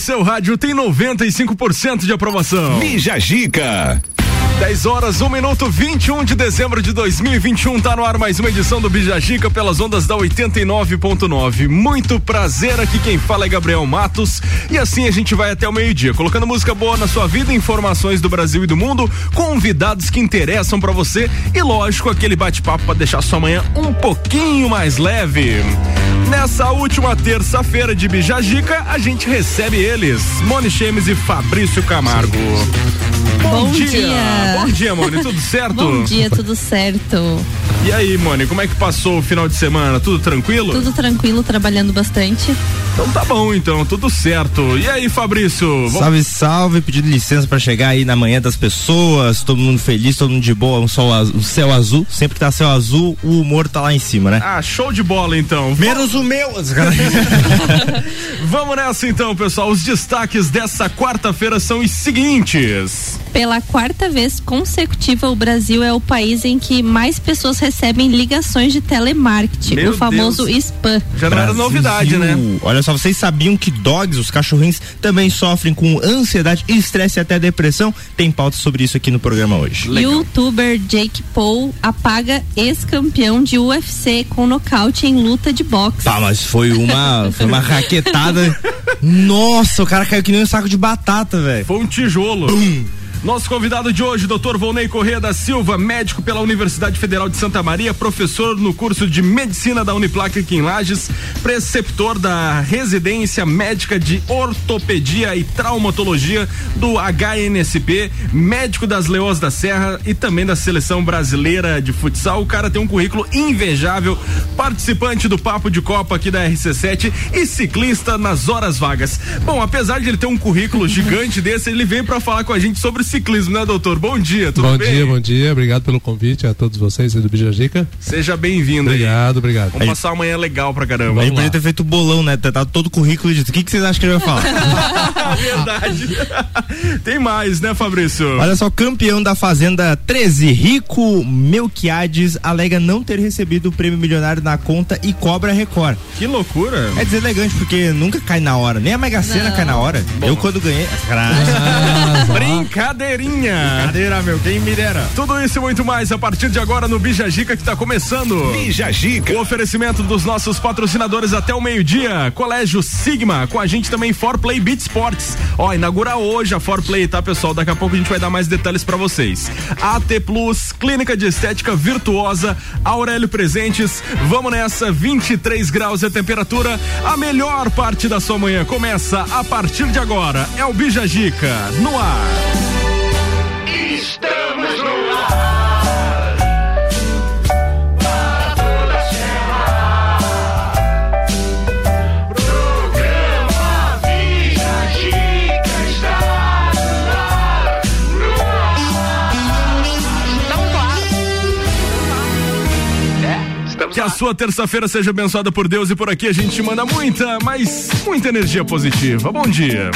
seu rádio tem 95% de aprovação. Bija Gica. 10 horas, 1 minuto, 21 de dezembro de 2021. Tá no ar mais uma edição do Bijagica pelas ondas da 89.9. Muito prazer aqui. Quem fala é Gabriel Matos. E assim a gente vai até o meio-dia, colocando música boa na sua vida, informações do Brasil e do mundo, convidados que interessam para você e, lógico, aquele bate-papo para deixar sua manhã um pouquinho mais leve. Nessa última terça-feira de Bijagica, a gente recebe eles, Moni Chemes e Fabrício Camargo. Bom, Bom dia. dia. Bom dia, Moni. Tudo certo? Bom dia, tudo certo. E aí, Moni, como é que passou o final de semana? Tudo tranquilo? Tudo tranquilo, trabalhando bastante. Então tá bom, então, tudo certo. E aí, Fabrício? Salve, salve, pedindo licença para chegar aí na manhã das pessoas, todo mundo feliz, todo mundo de boa, um, sol azul, um céu azul. Sempre que tá céu azul, o humor tá lá em cima, né? Ah, show de bola então. Menos o meu. Vamos nessa então, pessoal. Os destaques dessa quarta-feira são os seguintes. Pela quarta vez consecutiva, o Brasil é o país em que mais pessoas recebem ligações de telemarketing, Meu o famoso Deus. spam. Já não era novidade, né? Olha só, vocês sabiam que dogs, os cachorrinhos, também sofrem com ansiedade, estresse e até depressão? Tem pauta sobre isso aqui no programa hoje. Legal. Youtuber Jake Paul apaga ex-campeão de UFC com nocaute em luta de boxe. Tá, mas foi uma, foi uma raquetada. Nossa, o cara caiu que nem um saco de batata, velho. Foi um tijolo. Bum. Nosso convidado de hoje, Dr. Volney Corrêa da Silva, médico pela Universidade Federal de Santa Maria, professor no curso de Medicina da Uniplac aqui em Lages, preceptor da residência médica de ortopedia e traumatologia do HNSP, médico das Leões da Serra e também da seleção brasileira de futsal. O cara tem um currículo invejável, participante do Papo de Copa aqui da RC7 e ciclista nas horas vagas. Bom, apesar de ele ter um currículo gigante desse, ele vem para falar com a gente sobre ciclismo, né, doutor? Bom dia, tudo bom bem? Bom dia, bom dia. Obrigado pelo convite a todos vocês do Bijajica. Seja bem-vindo Obrigado, obrigado. Vamos aí, passar uma manhã legal pra caramba. Aí podia ter feito bolão, né? Tá todo o currículo de O que, que vocês acham que ele vai falar? Verdade. Tem mais, né, Fabrício? Olha só, campeão da Fazenda 13, Rico Melquiades, alega não ter recebido o prêmio milionário na conta e cobra Record. Que loucura. É deselegante, porque nunca cai na hora. Nem a Mega Sena cai na hora. Bom. Eu quando ganhei. Ah, Brincadeira brincadeirinha. Brincadeira, meu, quem me dera. Tudo isso e muito mais a partir de agora no Bijagica que está começando. Bijagica. O oferecimento dos nossos patrocinadores até o meio-dia. Colégio Sigma, com a gente também For Play Beat Sports. Ó, inaugura hoje a For Play, tá, pessoal? Daqui a pouco a gente vai dar mais detalhes para vocês. AT Plus, Clínica de Estética Virtuosa, Aurélio Presentes. Vamos nessa, 23 graus a temperatura. A melhor parte da sua manhã começa a partir de agora. É o Bijagica no ar. Estamos no ar. Para toda a serra. Programa Vida Chica está no ar. No ar. Estamos no ar. Que a sua terça-feira seja abençoada por Deus e por aqui a gente manda muita, mas muita energia positiva. Bom dia.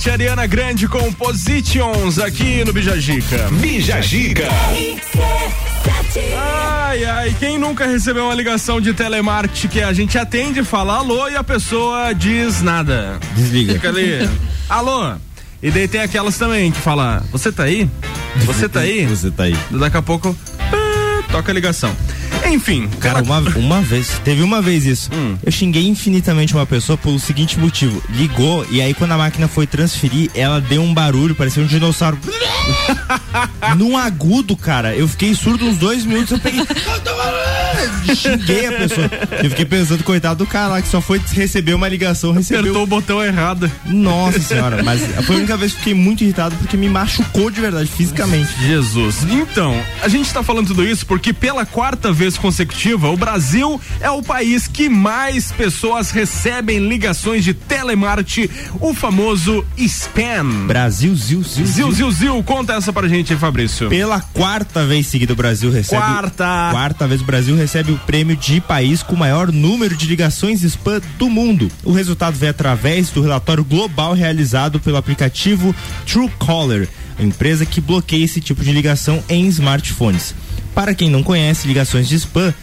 RC7 Ariana Grande com Positions aqui no Bijagica. Bijagica. Ai, ai, quem nunca recebeu uma ligação de telemarketing que a gente atende, fala alô e a pessoa diz nada. Desliga. Fica ali. alô. E daí tem aquelas também que fala, você tá aí? Você tá aí? Você tá aí. Daqui a pouco, pá, toca a ligação. Enfim, Cara, uma, uma vez, teve uma vez isso. Hum. Eu xinguei infinitamente uma pessoa pelo seguinte motivo: ligou e aí quando a máquina foi transferir, ela deu um barulho, parecia um dinossauro. Num agudo, cara. Eu fiquei surdo uns dois minutos, eu peguei. Xinguei a pessoa. Eu fiquei pensando, coitado do cara lá que só foi receber uma ligação, recebeu. apertou o botão errado. Nossa senhora, mas foi a única vez que fiquei muito irritado porque me machucou de verdade, fisicamente. Jesus. Então, a gente tá falando tudo isso porque pela quarta vez consecutiva, o Brasil é o país que mais pessoas recebem ligações de telemarketing, o famoso spam. Brasil, zil, zil, Zil, zil, zil, conta essa pra gente aí, Fabrício. Pela quarta vez seguida o Brasil recebe. Quarta. Quarta vez o Brasil recebe o prêmio de país com maior número de ligações spam do mundo. O resultado vem através do relatório global realizado pelo aplicativo Truecaller, a empresa que bloqueia esse tipo de ligação em smartphones. Para quem não conhece, ligações de spam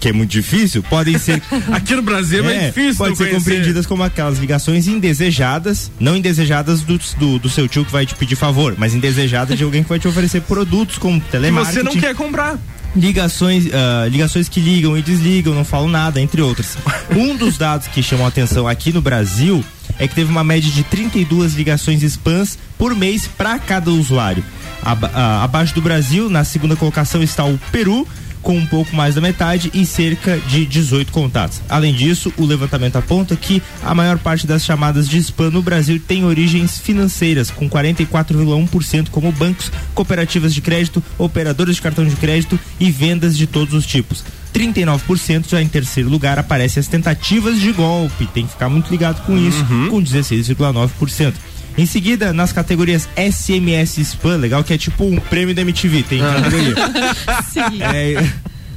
que é muito difícil, podem ser Aqui no Brasil é, é, difícil pode não ser conhecer. compreendidas como aquelas ligações indesejadas, não indesejadas do, do, do seu tio que vai te pedir favor, mas indesejadas de alguém que vai te oferecer produtos como Que telemarketing. você não quer comprar. Ligações, ah, ligações que ligam e desligam, não falam nada, entre outras. Um dos dados que chamam a atenção aqui no Brasil é que teve uma média de 32 ligações spams por mês para cada usuário. Aba- ah, abaixo do Brasil, na segunda colocação está o Peru, com um pouco mais da metade e cerca de 18 contatos. Além disso, o levantamento aponta que a maior parte das chamadas de spam no Brasil tem origens financeiras, com 44,1% como bancos, cooperativas de crédito, operadoras de cartão de crédito e vendas de todos os tipos. 39% já em terceiro lugar aparecem as tentativas de golpe. Tem que ficar muito ligado com isso, com 16,9%. Em seguida, nas categorias SMS Spam, legal que é tipo um prêmio da MTV, tem categoria. Sim. É,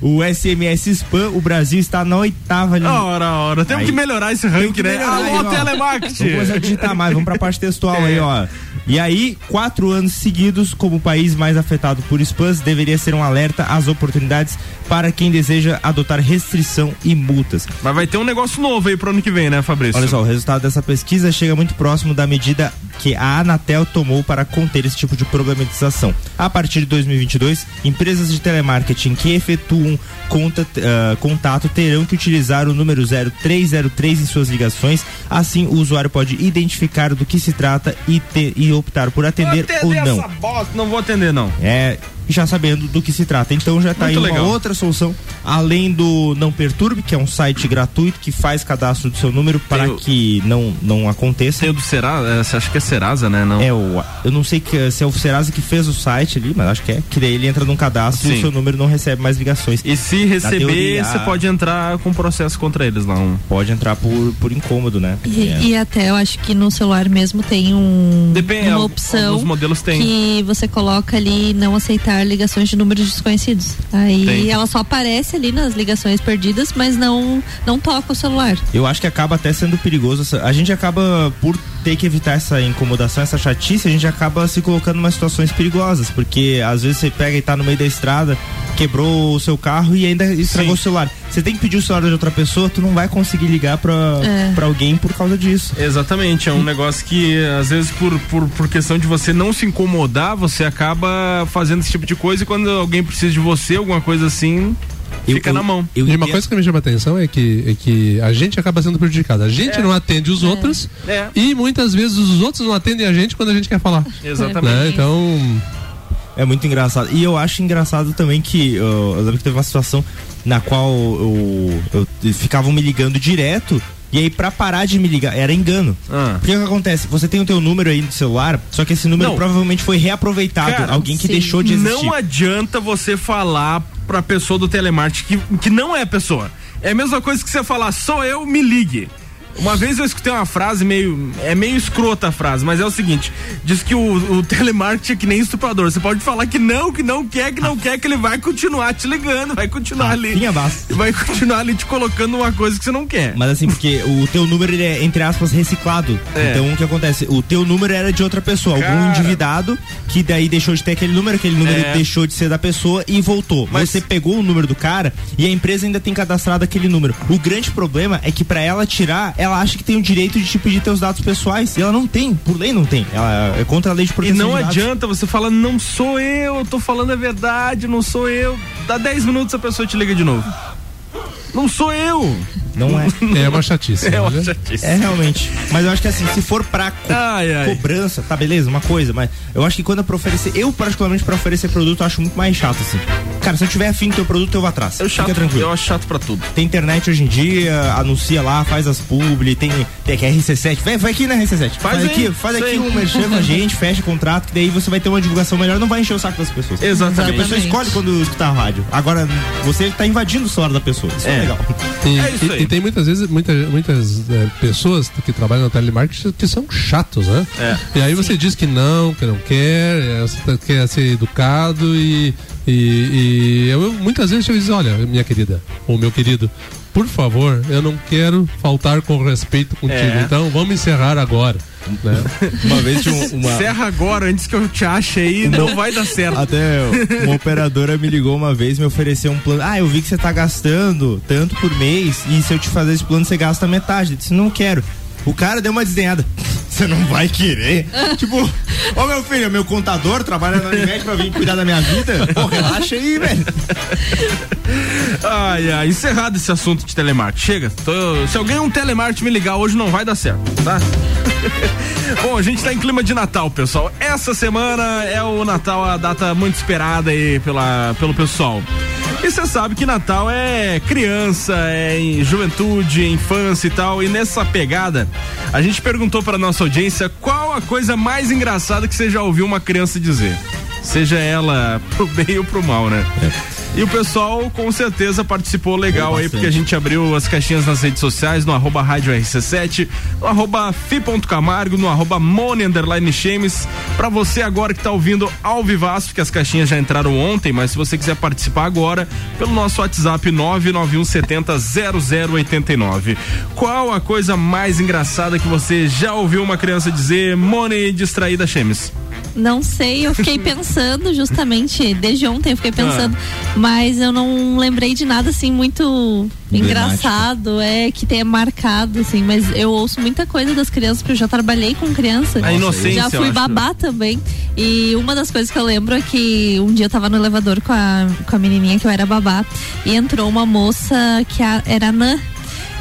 o SMS Spam, o Brasil está na oitava linha. Ora, ora. Temos Aí. que melhorar esse ranking, que né? melhorar Alô, aí, ó. telemarketing. Vamos começar a digitar mais, vamos pra parte textual É. aí, ó. E aí, quatro anos seguidos como o país mais afetado por spams, deveria ser um alerta às oportunidades para quem deseja adotar restrição e multas. Mas vai ter um negócio novo aí pro ano que vem, né, Fabrício? Olha só, o resultado dessa pesquisa chega muito próximo da medida que a Anatel tomou para conter esse tipo de problematização. A partir de 2022, empresas de telemarketing que efetuam conta- ah, contato terão que utilizar o número 0303 em suas ligações. Assim, o usuário pode identificar do que se trata e, ter- e optar por atender, atender ou não. essa bosta, não vou atender, não. É, já sabendo do que se trata. Então já tá Muito aí uma legal. outra solução, além do Não Perturbe, que é um site gratuito que faz cadastro do seu número para o- que não, não aconteça. Tem o do Serasa, é, você acha que é Serasa, né? Não. É o, eu não sei que, se é o Serasa que fez o site ali, mas acho que é. Que daí ele entra num cadastro e Sim. o seu número não recebe mais ligações. E se receber, teoria, você pode entrar com processo contra eles lá. Um... Pode entrar por, por incômodo, né? E, É. e até eu acho que no celular mesmo tem um Depende, uma al- opção modelos têm. que você coloca ali não aceitar ligações de números desconhecidos. Aí ela só aparece ali nas ligações perdidas, mas não não toca o celular. Eu acho que acaba até sendo perigoso. A gente acaba, por ter que evitar essa incomodação, essa chatice, a gente acaba se colocando em umas situações perigosas. Porque às vezes você pega e tá no meio da estrada, quebrou o seu carro e ainda estragou o celular. Você tem que pedir o celular de outra pessoa, tu não vai conseguir ligar pra, É. pra alguém por causa disso. Exatamente, é um negócio que às vezes por, por, por questão de você não se incomodar, você acaba fazendo esse tipo de coisa e quando alguém precisa de você, alguma coisa assim, Eu- fica eu- na mão. Eu E uma coisa que me chama a atenção é que, é que a gente acaba sendo prejudicado. A gente não atende os outros É. e muitas vezes os outros não atendem a gente quando a gente quer falar. Exatamente. Né? Então, É muito engraçado. E eu acho engraçado também que eu, eu lembro que teve uma situação na qual eu, eu, eles ficavam me ligando direto. E aí, pra parar de me ligar, era engano. Ah. Porque o que acontece? Você tem o teu número aí no celular, só que esse número Não. provavelmente foi reaproveitado. Cara, alguém que sim. deixou de existir. Não adianta você falar pra pessoa do telemarketing que, que não é pessoa. É a mesma coisa que você falar, sou eu, me ligue. Uma vez eu escutei uma frase meio. É meio escrota a frase, mas é o seguinte: diz que o, o telemarketing é que nem estuprador. Você pode falar que não, que não quer, que não quer, que ele vai continuar te ligando, vai continuar ali. Rafinha Bastos. Vai continuar ali te colocando uma coisa que você não quer. Mas assim, porque o teu número ele é, entre aspas, reciclado. É. Então o que acontece? O teu número era de outra pessoa, algum Cara. endividado que daí deixou de ter aquele número, aquele número É. deixou de ser da pessoa e voltou. Mas- Você pegou o número do cara e a empresa ainda tem cadastrado aquele número. O grande problema é que pra ela tirar, ela acha que tem o direito de te pedir teus dados pessoais. E ela não tem, por lei não tem. Ela é contra a lei de E proteção não de dados. adianta você falar, não sou eu, eu tô falando a verdade, não sou eu. Dá 10 minutos a pessoa te liga de novo. Não sou eu. Não é. é uma chatice. É uma olha. chatice. É realmente. Mas eu acho que assim, se for pra co- Ai, ai. cobrança, tá beleza, uma coisa, mas eu acho que quando é pra oferecer, eu particularmente pra oferecer produto, eu acho muito mais chato assim. Cara, se eu tiver afim do teu produto, eu vou atrás. Eu chato, Fica tranquilo. eu acho chato pra tudo. Tem internet hoje em dia, anuncia lá, faz as publi, tem, tem aqui a RC7. Vai, vai aqui na RC7. Faz aí, aqui, faz aqui um merchan com a gente, fecha contrato, que daí você vai ter uma divulgação melhor, não vai encher o saco das pessoas. Porque a Exatamente. pessoa escolhe quando escutar a rádio. Agora, você tá invadindo o celular da pessoa. Isso é, É. legal. E, É isso e- aí. e tem muitas vezes, muita, muitas eh, pessoas que trabalham no telemarketing que são chatos, né? É. E aí você diz que não, que não quer, você tá- quer ser educado e, e, e eu muitas vezes chego e digo, olha, minha querida, ou meu querido, por favor, eu não quero faltar com respeito contigo, É. então vamos encerrar agora. Né? Uma vez tinha um- uma. Encerra agora, antes que eu te ache aí, não vai dar certo. Até uma operadora me ligou uma vez me ofereceu um plano. Ah, eu vi que você tá gastando tanto por mês e se eu te fazer esse plano você gasta metade. Eu disse, não quero. O cara deu uma desdenhada. Você não vai querer? tipo, ô meu filho, meu contador trabalha na Unimed pra vir cuidar da minha vida? Pô, relaxa aí, velho. Ai, ai, encerrado esse assunto de telemarketing. Chega, tô- se alguém um telemarketing me ligar hoje, não vai dar certo, tá? Bom, a gente tá em clima de Natal, pessoal. Essa semana é o Natal, a data muito esperada aí pela, pelo pessoal. E você sabe que Natal é criança, é juventude, infância e tal. E nessa pegada, a gente perguntou para nossa audiência qual a coisa mais engraçada que você já ouviu uma criança dizer. Seja ela pro bem ou pro mal, né? E o pessoal com certeza participou legal aí, porque a gente abriu as caixinhas nas redes sociais, no arroba rádio RC7, no arroba fi.camargo, no arroba mone underline Chemes. Pra você agora que tá ouvindo ao vivaço, porque as caixinhas já entraram ontem, mas se você quiser participar agora, pelo nosso WhatsApp 991700089. Qual a coisa mais engraçada que você já ouviu uma criança dizer, Mone distraída Chemes? Não sei, eu fiquei pensando justamente, desde ontem eu fiquei pensando, Ah. mas eu não lembrei de nada assim muito engraçado, é, que tenha marcado, assim, mas eu ouço muita coisa das crianças, porque eu já trabalhei com criança. A inocência, Já fui babá também. E uma das coisas que eu lembro é que um dia eu tava no elevador com a, com a menininha que eu era babá, e entrou uma moça que a- era anã,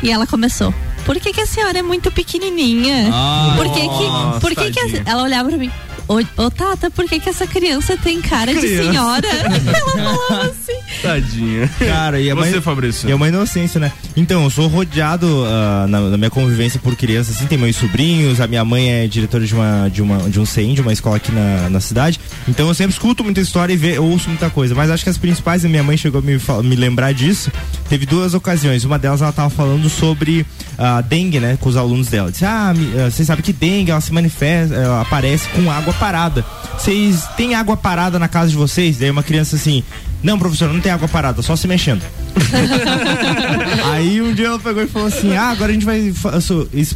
e ela começou. Por que, que a senhora é muito pequenininha? por que Nossa, que, por que, que a- ela olhava pra mim? Ô, ô Tata, por que, que essa criança tem cara de Criança. senhora? ela falava assim. Tadinha. Cara, e a Você, mãe- Fabrício? É uma inocência, né? Então, eu sou rodeado ah, na, na minha convivência por crianças, assim, tem meus sobrinhos, a minha mãe é diretora de uma, de uma de um CEIM, de uma escola aqui na, na cidade. Então eu sempre escuto muita história e ve, ouço muita coisa. Mas acho que as principais, a minha mãe chegou a me, me lembrar disso. Teve duas ocasiões. Uma delas ela tava falando sobre a dengue, né? Com os alunos dela. Disse, ah, ah, vocês sabem que dengue ela se manifesta, ela aparece com água parada. Vocês têm água parada na casa de vocês? Daí uma criança assim. Não, professor, não tem água parada, só se mexendo. Aí um dia ela pegou e falou assim: Ah, agora a gente vai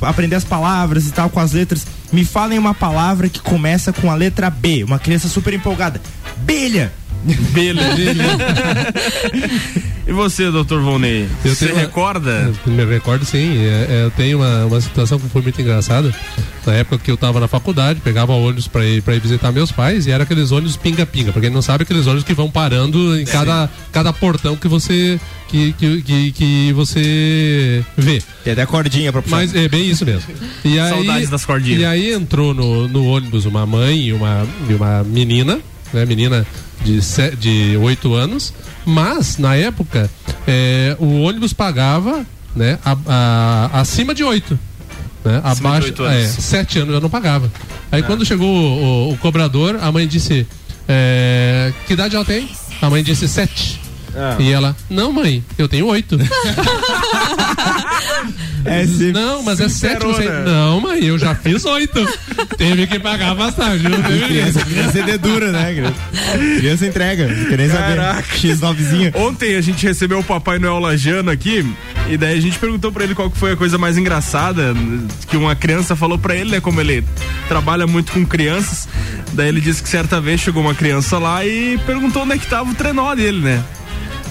aprender as palavras e tal com as letras. Me falem uma palavra que começa com a letra B. Uma criança super empolgada. Belha! Beleza. e você, doutor Volney? Eu você uma- recorda? Eu Me recordo sim, é, é, eu tenho uma, uma situação que foi muito engraçada. Na época que eu tava na faculdade, pegava ônibus pra ir, pra ir visitar meus pais e era aqueles ônibus pinga-pinga. Pra quem não sabe, aqueles ônibus que vão parando em cada, cada portão que você. Que, que, que, que você vê. Tem até cordinha pra puxar. Mas é bem isso mesmo. E aí, Saudades das cordinhas. E aí entrou no, no ônibus uma mãe e uma, e uma menina, né? Menina de, de 8 anos. Mas, na época, é, o ônibus pagava né, a- a- acima de 8. Né? Acima de Abaixo, oito anos. é, sete anos eu não pagava. Aí quando chegou o, o- o cobrador, a mãe disse: é, Que idade ela tem? A mãe disse sete. Ah. E ela, não, mãe, eu tenho oito. É. Não, mas é sete. Você... Não, mãe, eu já fiz oito. Teve que pagar bastante. Não teve Criança, criança é dedura, né? Criança, criança entrega. Não quer nem saber. Caraca. X9zinha. Ontem a gente recebeu o Papai Noel Lajano aqui e daí a gente perguntou pra ele qual que foi a coisa mais engraçada que uma criança falou pra ele, né? Como ele trabalha muito com crianças. Daí ele disse que certa vez chegou uma criança lá e perguntou onde é que tava o trenó dele, né?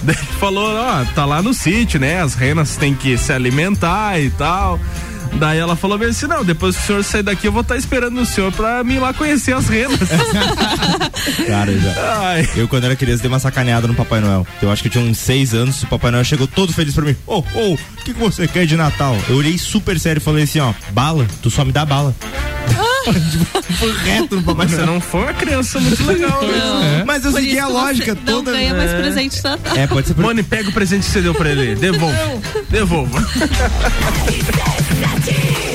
Daí ele falou, ó, tá lá no sítio, né? As renas têm que se alimentar e tal. Daí ela falou bem assim, não, depois que o senhor sair daqui eu vou estar esperando o senhor pra mim ir lá conhecer as renas. Cara, já. Ai. Eu, quando era criança, dei uma sacaneada no Papai Noel. Eu acho que eu tinha uns seis anos. O Papai Noel chegou todo feliz pra mim. Ô, ô, o que, que você quer de Natal? Eu olhei super sério e falei assim: ó, bala, tu só me dá bala. Foi reto no Papai Você não foi uma criança muito legal, né? Não. Mas eu segui a lógica você toda. Não ganha mais presente de Natal. É, pode ser. Mano, pega o presente que você deu pra ele. Devolva. Devolva.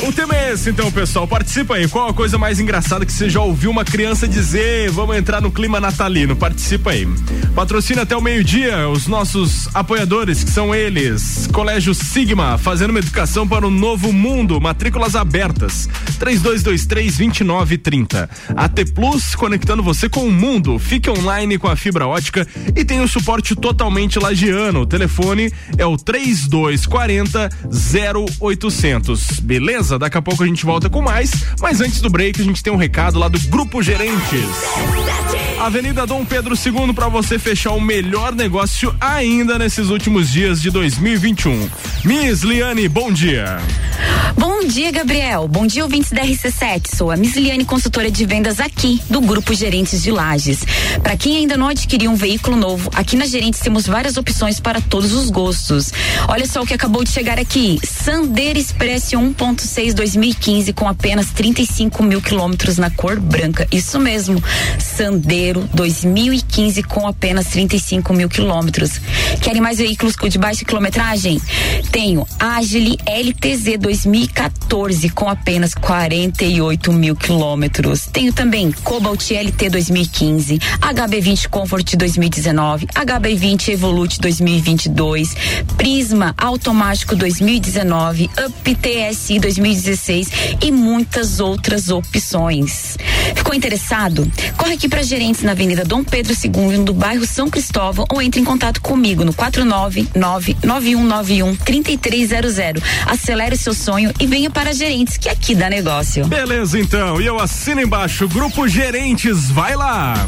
O tema é esse, então, pessoal. Participa aí. Qual a coisa mais engraçada que você já ouviu uma criança dizer? Vamos entrar no clima natalino. Participa aí. Patrocina até o meio-dia os nossos apoiadores, que são eles: Colégio Sigma, fazendo uma educação para o novo mundo. Matrículas abertas. 3223-2930. AT Plus, conectando você com o mundo. Fique online com a fibra ótica e tem o suporte totalmente lagiano. O telefone é o 3240 0800. Beleza? Daqui a pouco a gente volta com mais, mas antes do break a gente tem um recado lá do Grupo Gerentes. Avenida Dom Pedro II para você fechar o melhor negócio ainda nesses últimos dias de 2021. Miss Liane, bom dia. Bom dia, Gabriel. Bom dia, ouvintes da RC7. Sou a Miss Liane, consultora de vendas aqui do Grupo Gerentes de Lages. Para quem ainda não adquiriu um veículo novo, aqui na Gerentes temos várias opções para todos os gostos. Olha só o que acabou de chegar aqui: Sandero Express 1.6 2015 com apenas 35 mil quilômetros na cor branca. Isso mesmo, Sandero 2015 com apenas 35 mil quilômetros. Querem mais veículos de baixa quilometragem? Tenho Agile LTZ 2014 com apenas 48 mil quilômetros. Tenho também Cobalt LT 2015, HB20 Comfort 2019, HB20 Evolute 2022, Prisma Automático 2019, Up TSI 2016 e muitas outras opções. Ficou interessado? Corre aqui para gerentes na Avenida Dom Pedro II, do bairro São Cristóvão, ou entre em contato comigo no 499-9191-3300. Acelere o seu sonho e venha para gerentes, que aqui dá negócio. Beleza, então. E eu assino embaixo, Grupo Gerentes, vai lá.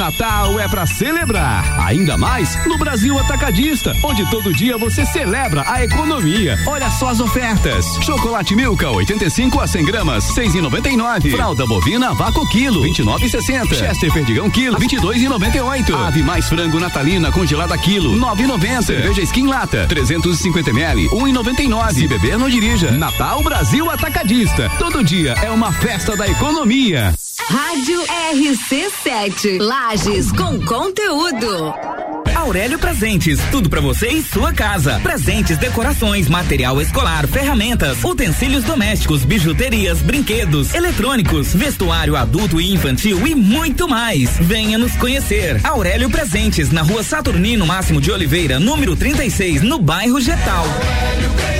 Natal é pra celebrar, ainda mais no Brasil Atacadista, onde todo dia você celebra a economia. Olha só as ofertas: chocolate Milka 85 a 100 gramas, 6,99. Fralda bovina Vaco quilo, 29,60. Chester Perdigão quilo, 22,98. Ave mais frango natalina congelada quilo, 9,90. Cerveja Skin lata, 350 ml, 1,99. Se beber não dirija. Natal Brasil Atacadista. Todo dia é uma festa da economia. Rádio RC7. Lages com conteúdo. Aurélio Presentes, tudo pra você e sua casa. Presentes, decorações, material escolar, ferramentas, utensílios domésticos, bijuterias, brinquedos, eletrônicos, vestuário adulto e infantil e muito mais. Venha nos conhecer. Aurélio Presentes, na rua Saturnino Máximo de Oliveira, número 36, no bairro Getal. Aqui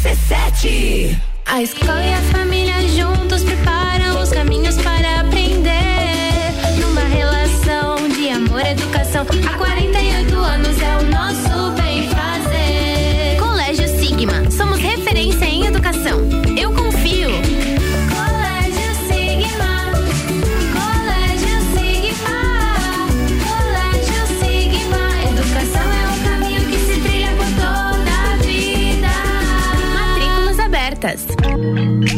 RC7. A escola e a família juntos preparam os caminhos para aprender. Numa relação de amor e educação. Há 48 anos é o nosso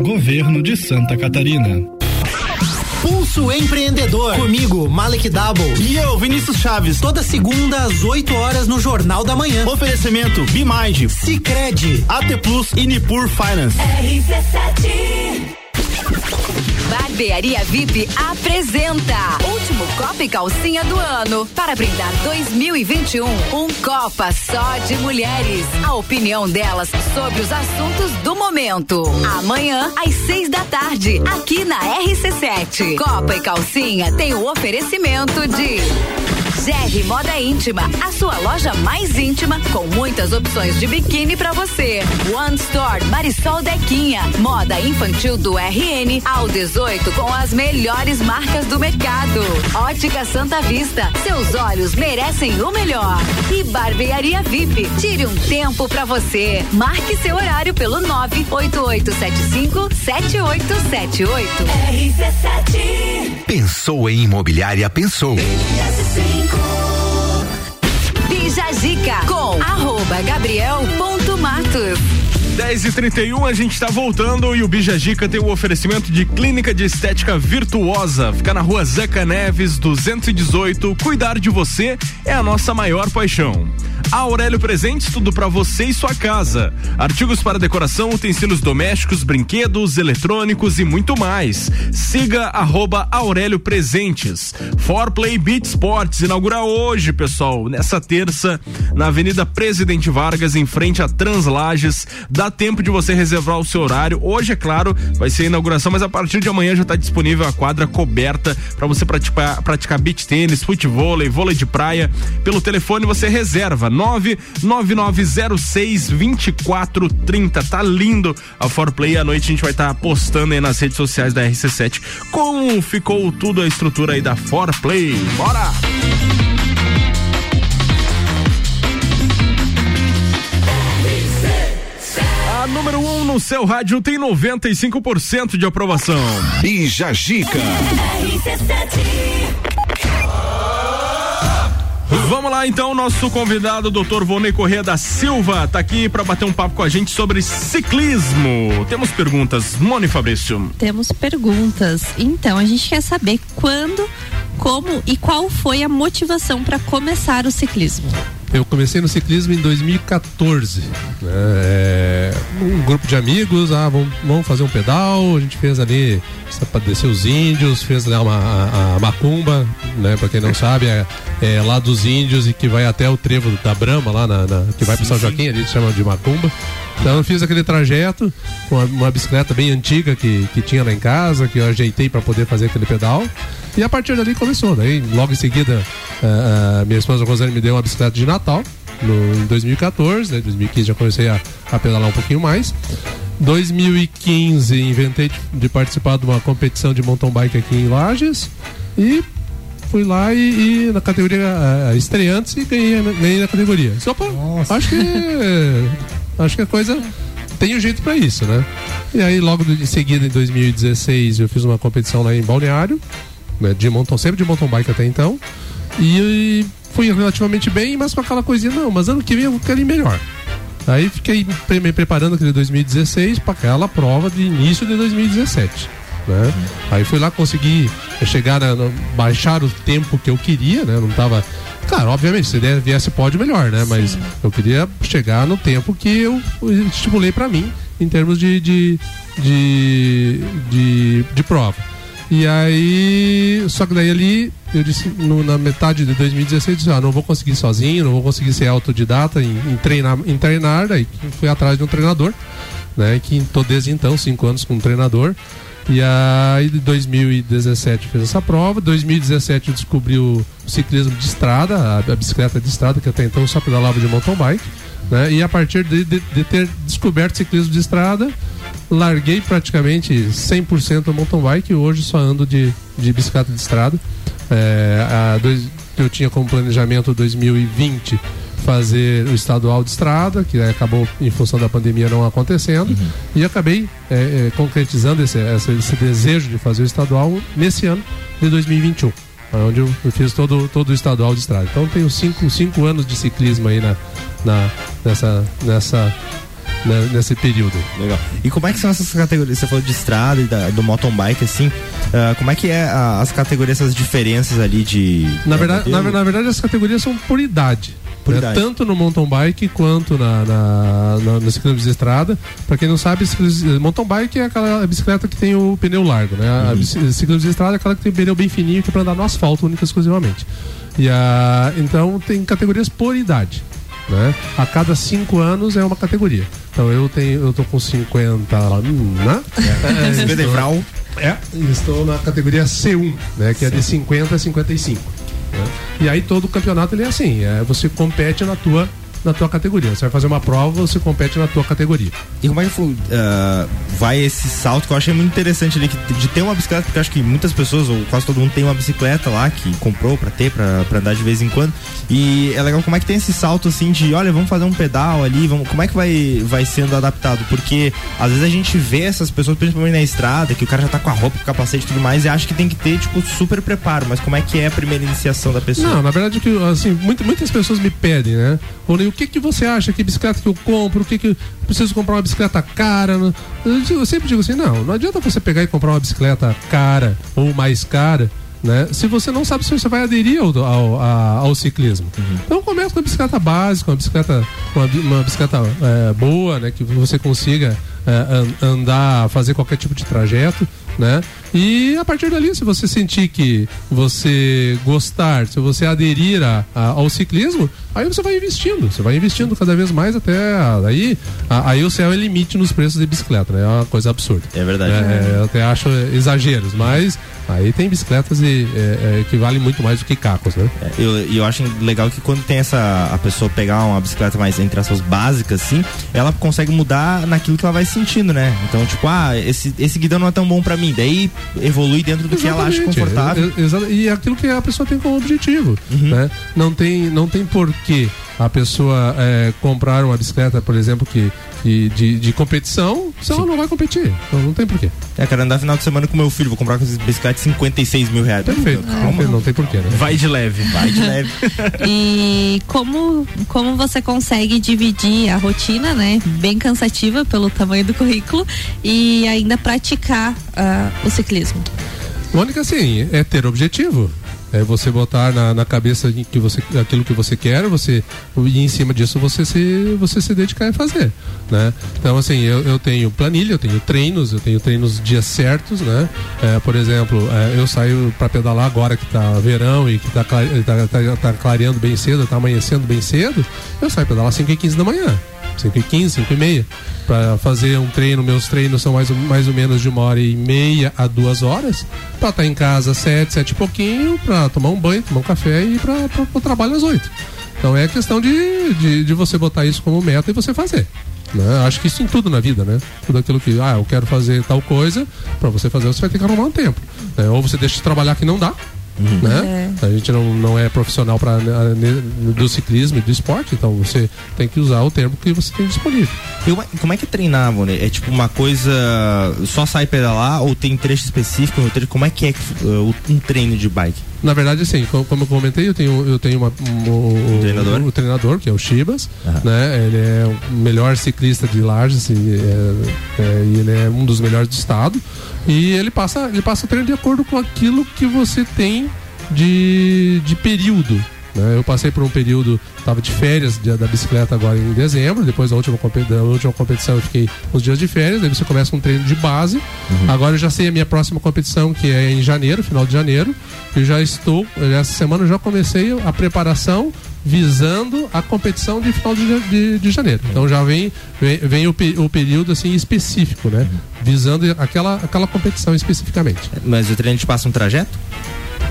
Governo de Santa Catarina. Pulso Empreendedor. Comigo, Malek Double. E eu, Vinícius Chaves. Toda segunda às 8 horas no Jornal da Manhã. Oferecimento Bimind, Cicred, AT Plus e Nipur Finance. RC7. Barbearia VIP apresenta Copa e Calcinha do ano. Para brindar 2021, um Copa só de mulheres. A opinião delas sobre os assuntos do momento. Amanhã, às seis da tarde, aqui na RC7. Copa e Calcinha tem o oferecimento de. GR Moda Íntima, a sua loja mais íntima com muitas opções de biquíni para você. One Store Marisol Dequinha, moda infantil do RN ao 18 com as melhores marcas do mercado. Ótica Santa Vista, seus olhos merecem o melhor. E Barbearia VIP, tire um tempo para você. Marque seu horário pelo 98875 7878. RC7 Pensou em imobiliária, pensou. Bijagica com arroba gabriel ponto matos. 10 e 31 a gente tá voltando e o Bija Gica tem o oferecimento de clínica de estética virtuosa. Fica na rua Zeca Neves, 218. Cuidar de você é a nossa maior paixão. A Aurélio Presentes, tudo para você e sua casa. Artigos para decoração, utensílios domésticos, brinquedos, eletrônicos e muito mais. Siga arroba Aurélio Presentes. For Play Beat Sports inaugura hoje, pessoal, nessa terça, na Avenida Presidente Vargas, em frente a Translages. Dá tempo de você reservar o seu horário. Hoje, é claro, vai ser a inauguração, mas a partir de amanhã já está disponível a quadra coberta para você praticar, praticar beach tênis, futebol, vôlei de praia. Pelo telefone você reserva 99906 2430. Tá lindo a Forplay. À noite a gente vai estar tá postando aí nas redes sociais da RC7 como ficou tudo a estrutura aí da Forplay. Bora! número 1 um no seu rádio tem 95% de aprovação. E Jajica. Vamos lá então, nosso convidado, Dr. Vonei Corrêa da Silva, tá aqui para bater um papo com a gente sobre ciclismo. Temos perguntas, Mone Fabrício. Temos perguntas. Então, a gente quer saber quando, como e qual foi a motivação para começar o ciclismo. Eu comecei no ciclismo em 2014. né? É, um grupo de amigos, ah, vamos, vamos fazer um pedal. A gente fez ali para descer os índios, fez lá uma, a, a macumba, né? Pra quem não sabe, é, é lá dos índios e que vai até o trevo da Brama, lá na, na- que vai pro São Joaquim, ali chamam de macumba. Então eu fiz aquele trajeto com uma, uma bicicleta bem antiga que, que tinha lá em casa, que eu ajeitei para poder fazer aquele pedal. E a partir dali começou. Daí, logo em seguida, ah, ah, minha esposa Rosane me deu uma bicicleta de Natal, no, em 2014. Né? Em 2015 já comecei a, a pedalar um pouquinho mais. 2015 inventei de, de participar de uma competição de mountain bike aqui em Lages. E fui lá e, e na categoria ah, estreantes e ganhei, ganhei na categoria. Só pra, acho que acho que a coisa tem um jeito pra isso, né? E aí logo em seguida em 2016 eu fiz uma competição lá em Balneário, né, de mountain, sempre de mountain bike até então. E, fui relativamente bem, mas com aquela coisinha, não, mas ano que vem eu quero ir melhor. Aí fiquei me preparando aquele 2016 para aquela prova de início de 2017. Né? Aí fui lá conseguir chegar na, no- baixar o tempo que eu queria, né? Não tava. Claro, obviamente, se der, viesse pode melhor, né? Mas eu queria chegar no tempo que eu estimulei para mim em termos de, de, de, de, de prova. E aí, só que daí ali, eu disse, no- na metade de 2016, eu disse, ah, não vou conseguir sozinho, não vou conseguir ser autodidata em, em treinar, em treinar, daí fui atrás de um treinador, né, que estou desde então, cinco anos com um treinador, e aí em 2017 fiz essa prova, 2017 eu descobri o ciclismo de estrada, a, a bicicleta de estrada, que até então só pedalava de mountain bike, né, e a partir de, de- de ter descoberto ciclismo de estrada, larguei praticamente 100% o mountain bike e hoje só ando de, de bicicleta de estrada. É, dois, eu tinha como planejamento 2020 fazer o estadual de estrada, que aí acabou em função da pandemia não acontecendo, e acabei é, é, concretizando esse, essa- esse desejo de fazer o estadual nesse ano de 2021. Onde eu, fiz todo, todo o estadual de estrada. Então tenho cinco, cinco anos de ciclismo aí na, na, nessa, nessa, né, nesse período. Legal. E como é que são essas categorias? Você falou de estrada e da- do mountain bike, assim. ah, como é que é a- as categorias, essas diferenças ali de. Na verdade, na, na verdade, as categorias são por idade. Por né? idade. Tanto no mountain bike quanto na, na, na- no ciclismo de estrada. Pra quem não sabe, mountain bike é aquela bicicleta que tem o pneu largo, né? A bici- ciclismo de estrada é aquela que tem o pneu bem fininho que é pra andar no asfalto única e exclusivamente. E a, então tem categorias por idade. Né? A cada cinco anos é uma categoria. Então eu tenho, eu tô com 50 lá, hum, né? É, 50 estou- Vral. é, estou na categoria C1, né? Que é de 50 a 55. né? E aí todo campeonato ele é assim, é, você compete na tua, na tua categoria. Você vai fazer uma prova, você compete na tua categoria. E como é que ah, vai esse salto que eu achei muito interessante ali, de ter uma bicicleta, porque eu acho que muitas pessoas, ou quase todo mundo tem uma bicicleta lá que comprou pra ter, pra, pra andar de vez em quando. E é legal como é que tem esse salto assim de, olha, vamos fazer um pedal ali, vamos, como é que vai, vai sendo adaptado? Porque às vezes a gente vê essas pessoas, principalmente na estrada, que o cara já tá com a roupa, com o capacete e tudo mais, e acha que tem que ter, tipo, super preparo. Mas como é que é a primeira iniciação da pessoa? Não, na verdade que assim, muito- muitas pessoas me pedem, né? O que que você acha? Que bicicleta que eu compro? O que que eu preciso comprar uma bicicleta cara? Eu, sempre digo assim, não, não adianta você pegar e comprar uma bicicleta cara ou mais cara, né? Se você não sabe se você vai aderir ao, ao, ao ciclismo. Então começa com uma bicicleta básica, uma bicicleta, uma, uma bicicleta é, boa, né? Que você consiga é, an- andar, fazer qualquer tipo de trajeto, né? E a partir dali, se você sentir que você gostar, se você aderir a- a- ao ciclismo, aí você vai investindo, você vai investindo cada vez mais até aí, a- aí o céu é limite nos preços de bicicleta, né? É uma coisa absurda. É verdade. É, eu até acho exageros, mas aí tem bicicletas e, é, é, que valem muito mais do que cacos, né? E eu, e eu acho legal que quando tem essa a pessoa pegar uma bicicleta mais entre as suas básicas, assim, ela consegue mudar naquilo que ela vai sentindo, né? Então, tipo, ah, esse, esse guidão não é tão bom pra mim. Daí evolui dentro do que ela acha Exatamente. confortável. E- é aquilo que a pessoa tem como objetivo. Uhum. Né? Não, tem, não tem por que a pessoa é, comprar uma bicicleta, por exemplo, que, que de, de competição, se ela não vai competir. Então não tem porquê. É, quero andar final de semana com meu filho, vou comprar com essa bicicleta de 56 mil reais. Perfeito. Não, tem- não tem porquê, né? Vai de leve. Vai de leve. E como, como você consegue dividir a rotina, né? Bem cansativa pelo tamanho do currículo e ainda praticar ah, o ciclismo. Mônica, assim, é ter objetivo. É você botar na, na cabeça que você, aquilo que você quer, você e em cima disso você se, você se dedicar a fazer, né? Então, assim, eu, eu tenho planilha, eu tenho treinos, eu tenho treinos dias certos, né? É, por exemplo, é, eu saio para pedalar agora que tá verão e que tá, tá, tá, tá clareando bem cedo, tá amanhecendo bem cedo, eu saio pedalar às 5 e 15 da manhã. 5 e 15, 5 e meia, para fazer um treino. Meus treinos são mais, mais ou menos de uma hora e meia a duas horas, para estar em casa às sete, sete e pouquinho, para tomar um banho, tomar um café e ir para o trabalho às oito. Então é questão de, de, de você botar isso como meta e você fazer. Né? Acho que isso em tudo na vida, né? Tudo aquilo que, ah, eu quero fazer tal coisa, para você fazer você vai ter que arrumar um tempo. né? Ou você deixa de trabalhar que não dá, né? A gente não, não é profissional pra, né, do ciclismo e do esporte, então você tem que usar o termo que você tem disponível. E uma- como é que treinar, Vone? É tipo uma coisa. Só sai pedalar ou tem trecho específico no trecho? Como é que é uh, um treino de bike? Na verdade, assim, co- como eu comentei, eu tenho, eu tenho uma, um, o- treinador? o treinador, que é o Chibas, né? Ele é o melhor ciclista de Lages e, é, é, e ele é um dos melhores do estado. E ele passa, ele passa o treino de acordo com aquilo que você tem de, de período. Né? Eu passei por um período, estava de férias de- da bicicleta agora em dezembro, depois da última, da última competição eu fiquei uns dias de férias, daí você começa com um treino de base. Agora eu já sei a minha próxima competição, que é em janeiro, final de janeiro. Eu já estou, essa semana eu já comecei a preparação visando a competição de final de, de, de janeiro. Então já vem, vem, vem o, o período assim específico, né? Visando aquela, aquela competição especificamente. Mas o treino te passa um trajeto?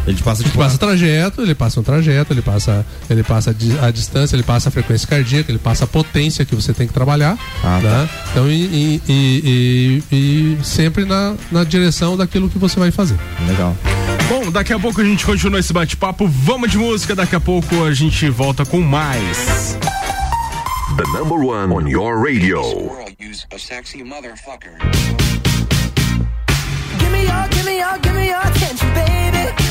Ele te passa Ele tipo. passa trajeto, ele passa um trajeto, ele passa, ele passa a di- a distância, ele passa a frequência cardíaca, ele passa a potência que você tem que trabalhar. Ah, né? Então, e, e- e- e- e sempre na, na direção daquilo que você vai fazer. Legal. Bom, daqui a pouco a gente continua esse bate-papo. Vamos de música, daqui a pouco a gente volta com mais. The number one on your radio. Give me your, give me your, give me your attention, baby.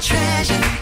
treasure.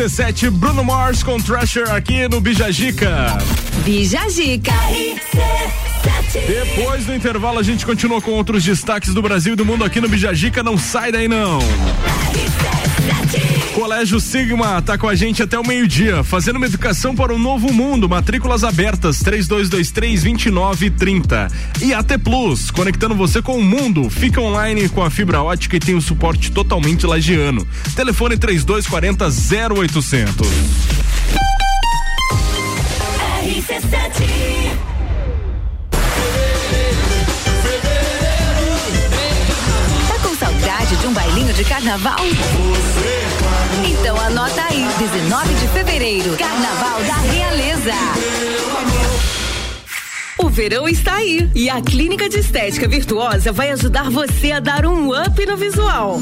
RC7 Bruno Mars com Thrasher aqui no Bijagica. Bijagica. Depois do intervalo a gente continua com outros destaques do Brasil e do mundo aqui no Bijagica, não sai daí não. Colégio Sigma tá com a gente até o meio-dia, fazendo uma educação para um novo mundo. Matrículas abertas 3223 2930. E AT Plus, conectando você com o mundo. Fica online com a fibra ótica e tem o suporte totalmente lagiano. Telefone 3240 0800. Tá com saudade de um bailinho de carnaval? Então anota aí, 19 de fevereiro, Carnaval da Realeza. O verão está aí e a Clínica de Estética Virtuosa vai ajudar você a dar um up no visual.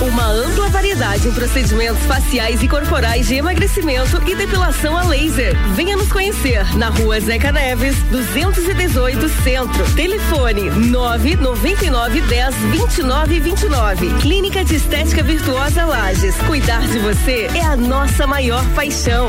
Uma ampla variedade em procedimentos faciais e corporais de emagrecimento e depilação a laser. Venha nos conhecer na rua Zeca Neves, 218 Centro. Telefone 999 10 29 29. Clínica de Estética Virtuosa Lages. Cuidar de você é a nossa maior paixão.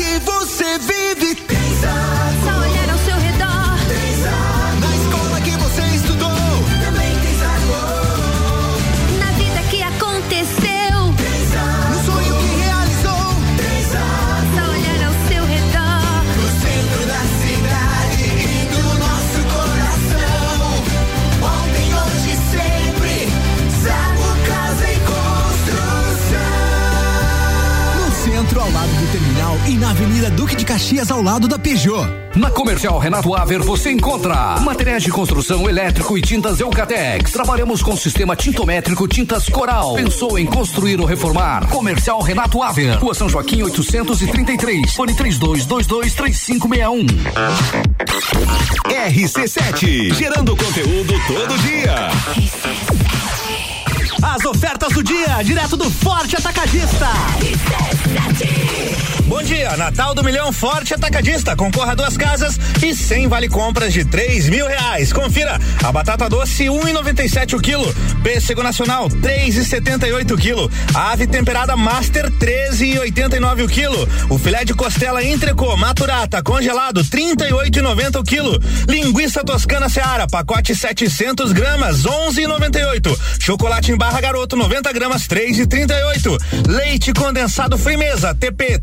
Que você vive. Tem e na Avenida Duque de Caxias, ao lado da Peugeot. Na Comercial Renato Aver você encontra materiais de construção elétrico e tintas Eucatex. Trabalhamos com sistema tintométrico Tintas Coral. Pensou em construir ou reformar? Comercial Renato Aver. Rua São Joaquim 833. Fone 32223561. RC7, gerando conteúdo todo dia. As ofertas do dia, direto do Forte Atacadista. Bom dia, Natal do Milhão Forte Atacadista. Concorra a duas casas e 100 vale compras de 3 mil reais. Confira. A batata doce 1,97 o quilo, pêssego nacional 3,78 o quilo, ave temperada Master 13,89 o quilo, o filé de costela entrecô maturata congelado 38,90 o quilo, linguiça toscana Seara pacote 700 gramas 11,98, chocolate em barra garoto 90 gramas 3,38, leite condensado Frimeza TP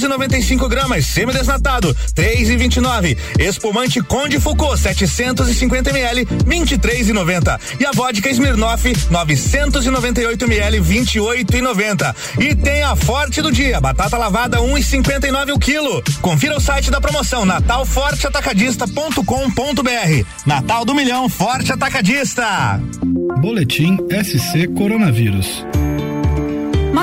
395 gramas semidesnatado 3,29, espumante Conde Foucault 750 ml 23,90 e a vodka Smirnoff 998 ml 28,90 e tem a forte do dia batata lavada 1,59 o quilo. Confira o site da promoção natalforteatacadista.com.br Natal do Milhão Forte Atacadista. Boletim SC Coronavírus.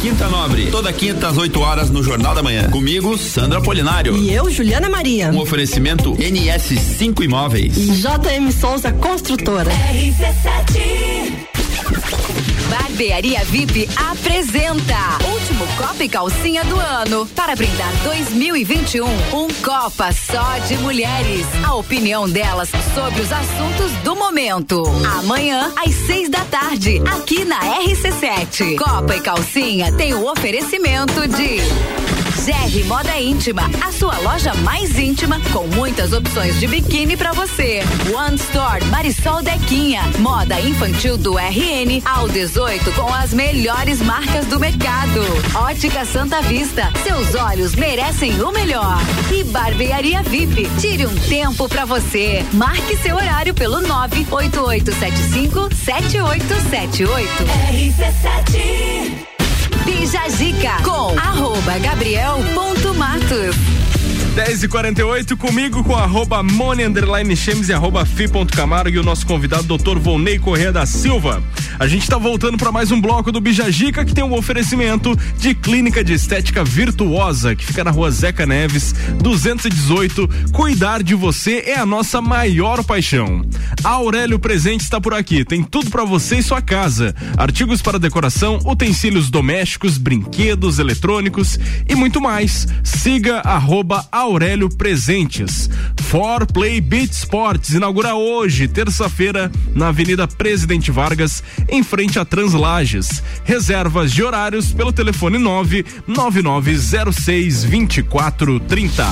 Quinta Nobre, toda quinta às 8 horas no Jornal da Manhã. Comigo, Sandra Polinário. E eu, Juliana Maria. Um oferecimento NS5 Imóveis. E JM Souza Construtora. Barbearia VIP apresenta Copa e Calcinha do ano. Para brindar 2021, um Copa só de mulheres. A opinião delas sobre os assuntos do momento. Amanhã, às seis da tarde, aqui na RC7. Copa e Calcinha tem o oferecimento de GR Moda Íntima, a sua loja mais íntima com muitas opções de biquíni pra você. One Store Marisol Dequinha, moda infantil do RN ao 18 com as melhores marcas do mercado. Ótica Santa Vista, seus olhos merecem o melhor. E Barbearia VIP, tire um tempo pra você. Marque seu horário pelo 98875 7878. RC7 Bija Zica com arroba gabriel.matos. 10 e 48 comigo com arroba Mone Underline Chemes e arroba Fi.camargo e o nosso convidado, doutor Volney Corrêa da Silva. A gente tá voltando para mais um bloco do Bijagica que tem um oferecimento de clínica de estética virtuosa que fica na rua Zeca Neves, 218. Cuidar de você é a nossa maior paixão. A Aurélio Presente está por aqui, tem tudo para você e sua casa: artigos para decoração, utensílios domésticos, brinquedos, eletrônicos e muito mais. Siga arroba Aurélio Presentes. For Play Beach Sports inaugura hoje, terça-feira, na Avenida Presidente Vargas, em frente a Translages. Reservas de horários pelo telefone 99906 2430.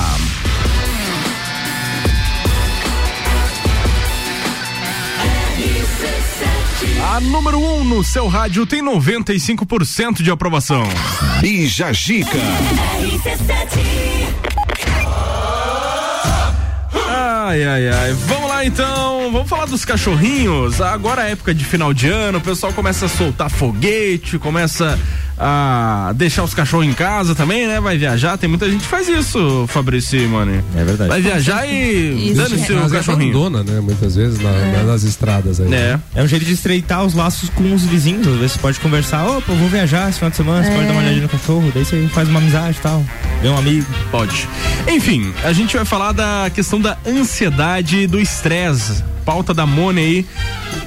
A número 1 um no seu rádio tem 95% de aprovação. Bija Gica. Ai, ai, ai. Vamos lá então, vamos falar dos cachorrinhos. Agora é época de final de ano, o pessoal começa a soltar foguete, começa a deixar os cachorros em casa também, né? Vai viajar, tem muita gente que faz isso, Fabrício e Mano. É verdade. Vai viajar e dane seu Mas cachorrinho. abandona, né? Muitas vezes na- na- nas estradas aí. É. É um jeito de estreitar os laços com os vizinhos. Às vezes você pode conversar, opa, vou viajar esse final de semana, você É. pode dar uma olhadinha no cachorro, daí você faz uma amizade e tal. Vê um amigo. Pode. Enfim, a gente vai falar da questão da ansiedade e do estresse. Pauta da Mone aí.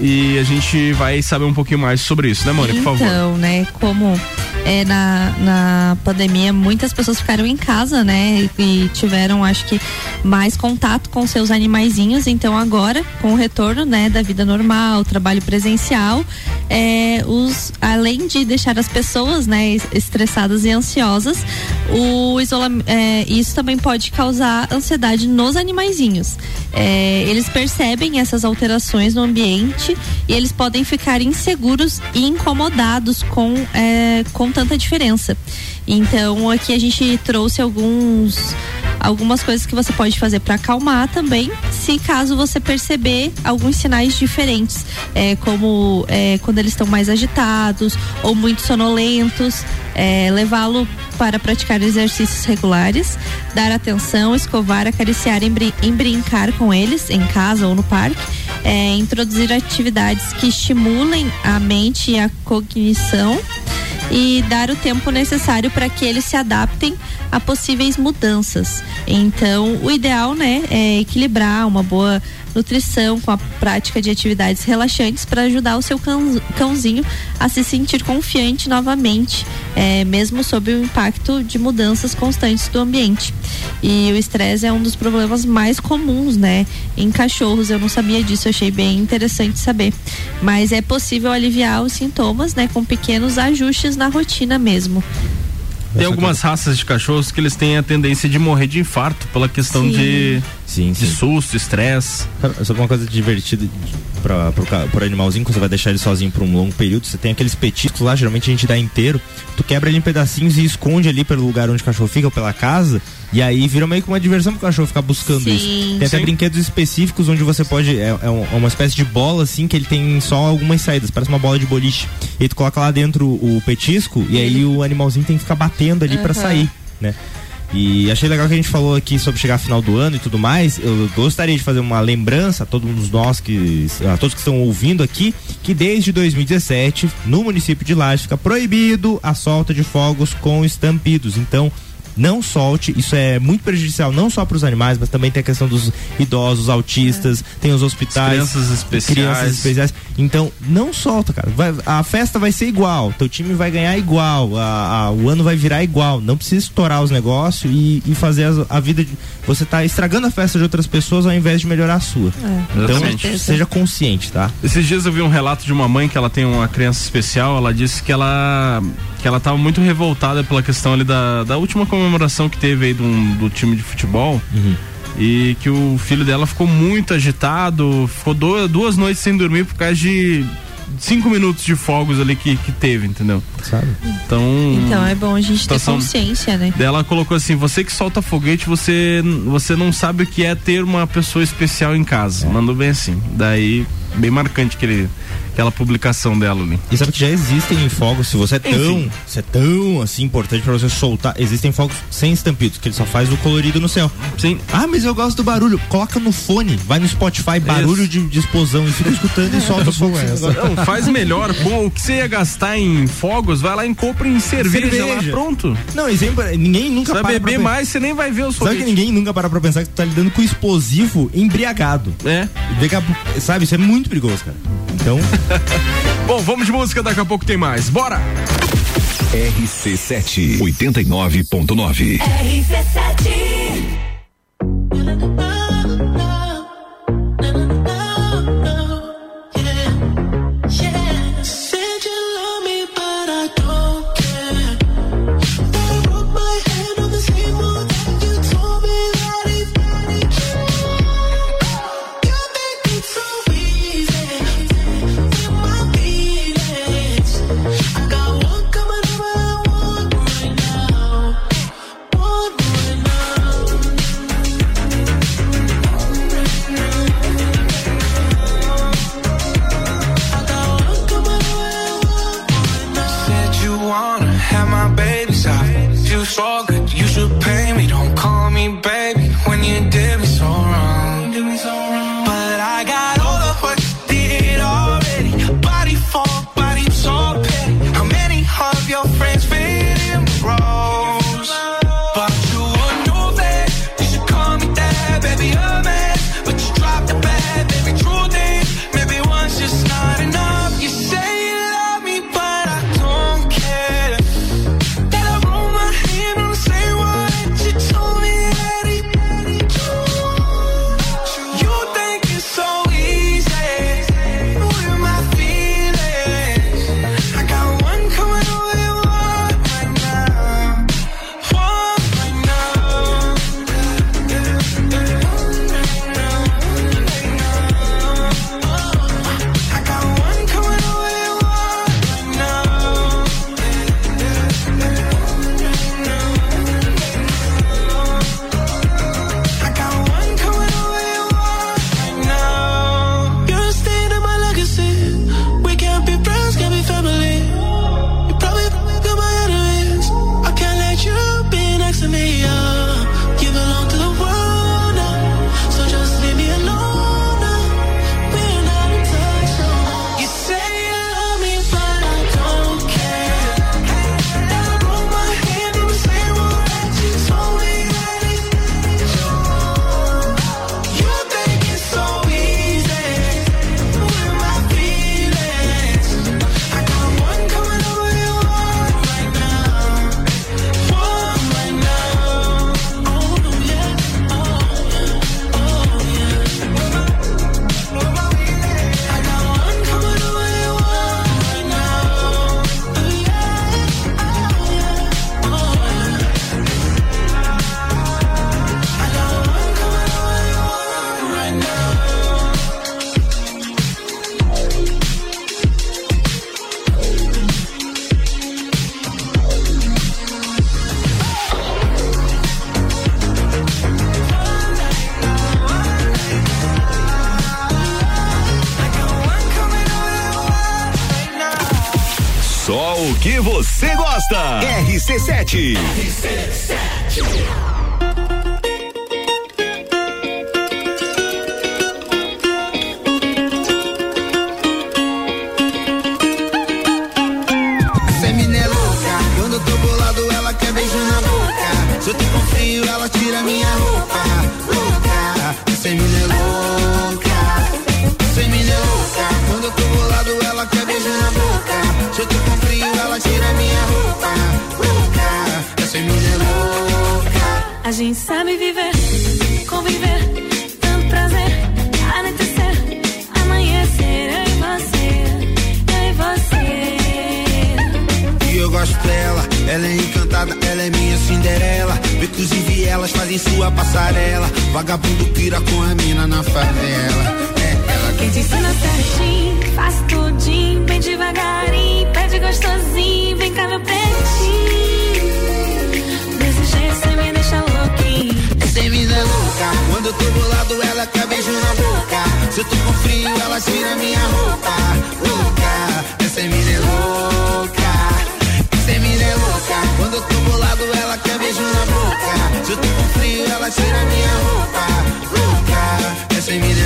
E a gente vai saber um pouquinho mais sobre isso, né, Mone? Por favor. Então, né, como é, na, na pandemia muitas pessoas ficaram em casa, né, e, tiveram, acho que, mais contato com seus animaizinhos. Então, agora, com o retorno, né, da vida normal, trabalho presencial, é, os, além de deixar as pessoas, né, es- estressadas e ansiosas, o isolamento, isso também pode causar ansiedade nos animaizinhos. É, eles percebem essas alterações no ambiente e eles podem ficar inseguros e incomodados com, é, tanta diferença. Então aqui a gente trouxe alguns algumas coisas que você pode fazer para acalmar também, se caso você perceber alguns sinais diferentes, é, como é, quando eles estão mais agitados ou muito sonolentos, é, levá-lo para praticar exercícios regulares, dar atenção, escovar, acariciar e e brincar com eles em casa ou no parque, é, introduzir atividades que estimulem a mente e a cognição e dar o tempo necessário para que eles se adaptem a possíveis mudanças. Então, o ideal, né, é equilibrar uma boa nutrição com a prática de atividades relaxantes para ajudar o seu cão- cãozinho a se sentir confiante novamente, é, mesmo sob o impacto de mudanças constantes do ambiente. E o estresse é um dos problemas mais comuns, né, em cachorros. Eu não sabia disso, achei bem interessante saber. Mas é possível aliviar os sintomas, né, com pequenos ajustes na rotina mesmo. Tem algumas raças de cachorros que eles têm a tendência de morrer de infarto pela questão Sim. de, Sim, de susto, estresse. Sabe uma coisa divertida pra, pro, ca- pro animalzinho, quando você vai deixar ele sozinho por um longo período, você tem aqueles petiscos lá, geralmente a gente dá inteiro, tu quebra ele em pedacinhos e esconde ali pelo lugar onde o cachorro fica, ou pela casa, e aí vira meio que uma diversão pro cachorro ficar buscando Sim. isso. Tem até Sim. brinquedos específicos onde você pode, é, é é uma espécie de bola assim, que ele tem só algumas saídas, parece uma bola de boliche. E tu coloca lá dentro o petisco, e aí o animalzinho tem que ficar batendo ali pra Aham. sair, né? E achei legal que a gente falou aqui sobre chegar final do ano e tudo mais. Eu gostaria de fazer uma lembrança a todos nós que a todos que estão ouvindo aqui que desde 2017 no município de Lages fica proibido a solta de fogos com estampidos. Então não solte, isso é muito prejudicial não só para os animais, mas também tem a questão dos idosos, autistas, tem os hospitais, As crianças especiais. crianças especiais. Então, não solta, cara. Vai- a festa vai ser igual, teu time vai ganhar igual, a- a- o ano vai virar igual. Não precisa estourar os negócios e, e fazer as- a vida de- você tá estragando a festa de outras pessoas ao invés de melhorar a sua. então, Exatamente. seja consciente, tá? Esses dias eu vi um relato de uma mãe que ela tem uma criança especial, ela disse que ela que ela tava muito revoltada pela questão ali da, da última comemoração que teve aí do, do time de futebol. E que o filho dela ficou muito agitado, ficou duas noites sem dormir por causa de cinco minutos de fogos ali que, que teve, entendeu? Sabe? Então. Então é bom a gente ter consciência, né? Daí ela colocou assim: você que solta foguete, você, você não sabe o que é ter uma pessoa especial em casa. Mandou bem assim. Daí, bem marcante aquele, aquela publicação dela ali. E sabe que já existem fogos, se você é tão, Enfim. se é tão assim importante pra você soltar, existem fogos sem estampidos, que ele só faz o colorido no céu. Sim. Ah, mas eu gosto do barulho. Coloca no fone, vai no Spotify, barulho de, de explosão e fica escutando e solta fogos. sem negócio. Não, faz melhor. Pô, o que você ia gastar em fogos, vai lá e compra em cerveja, lá, pronto. Não, e sempre, ninguém nunca Vai para beber pra- mais, você nem vai ver os Sabe que ninguém nunca para pra pensar que tu tá lidando com explosivo embriagado. É. Sabe, isso é muito perigoso, cara. Então, Bom, vamos de música, daqui a pouco tem mais. Bora! RC7 89.9 RC7 Só o que você gosta. RC7. Essa mina é louca, quando eu tô bolado ela tira minha roupa. Louca, essa mina é louca. Ela. É encantada, ela é minha Cinderela. Inclusive elas fazem sua passarela. Vagabundo pira com a mina na favela. É ela Quem te ensina certinho, faz tudinho, bem devagarinho, pede gostosinho, vem cá meu pretinho. Desse jeito cê me deixa louquinho. Essa mina é louca. Quando eu tô bolado, ela quer beijo na boca. Se eu tô com frio, ela tira minha roupa. Louca, essa mina é louca. Quando eu tô bolado, ela quer beijo na boca. Se eu tô com frio, ela tira minha roupa. Louca, essa é louca.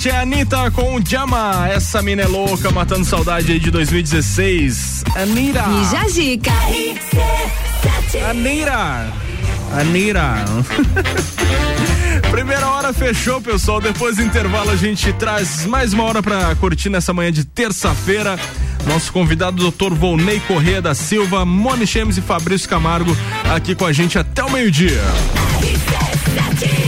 RC7 é a Anitta com o Jama. Essa mina é louca, matando saudade aí de 2016. Anira. E Jajica. Anira. Anira. Primeira hora fechou, pessoal. Depois do intervalo a gente traz mais uma hora pra curtir nessa manhã de terça-feira. Nosso convidado, Dr. Volney Corrêa da Silva, Moni Chemes e Fabrício Camargo aqui com a gente até o meio-dia.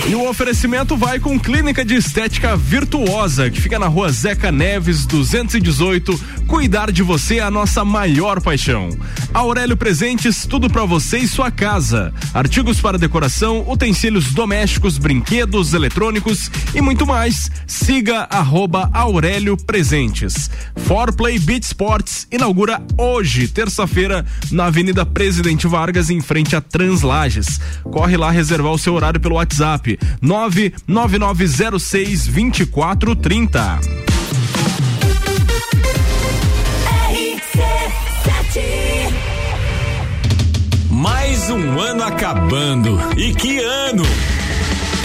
E o oferecimento vai com Clínica de Estética Virtuosa, que fica na rua Zeca Neves, 218. Cuidar de você é a nossa maior paixão. Aurélio Presentes, tudo para você e sua casa. Artigos para decoração, utensílios domésticos, brinquedos, eletrônicos e muito mais. Siga arroba Aurélio Presentes. Forplay Beach Sports inaugura hoje, terça-feira, na Avenida Presidente Vargas, em frente a Translages. Corre lá reservar o seu horário pelo WhatsApp 99906 2430. Mais um ano acabando. E que ano!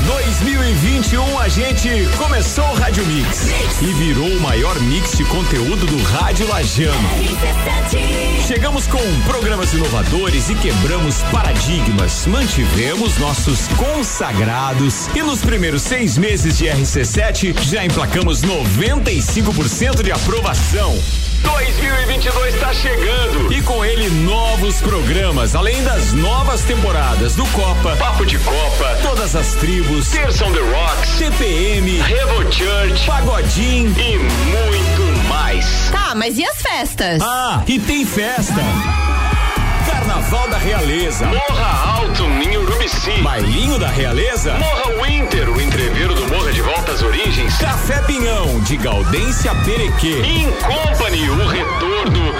2021 a gente começou o Rádio Mix e virou o maior mix de conteúdo do Rádio Lajano. Chegamos com programas inovadores e quebramos paradigmas. Mantivemos nossos consagrados e nos primeiros seis meses de RC7 já emplacamos 95% de aprovação. 2022 está chegando e com ele novos programas, além das novas temporadas do Copa, Papo de Copa, Todas as Tribos, Terça on the Rocks, CPM, Revo Church, Pagodinho e muito mais. Tá, mas e as festas? Ah, e tem festa. Carnaval da Realeza. Morra Alto em Urubici. Bailinho da Realeza. Morra Winter, o entreveiro do Morra de Volta às Origens. Café Pinhão, de Gaudência Perequê. In Company, o retorno.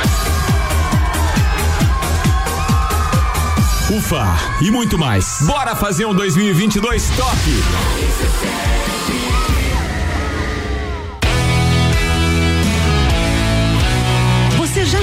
Ufa, e muito mais. Bora fazer um 2022 top.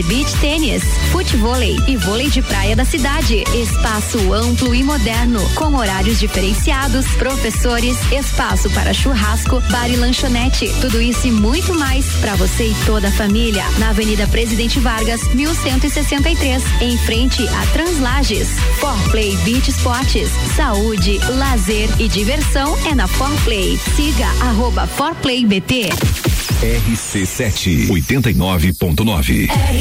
de beach tênis, futevôlei e vôlei de praia da cidade. Espaço amplo e moderno, com horários diferenciados, professores, espaço para churrasco, bar e lanchonete. Tudo isso e muito mais para você e toda a família. Na Avenida Presidente Vargas, 1163, em frente a Translages. Forplay Beach Esportes, saúde, lazer e diversão é na Forplay. Siga arroba Forplay BT. RC7 89.9.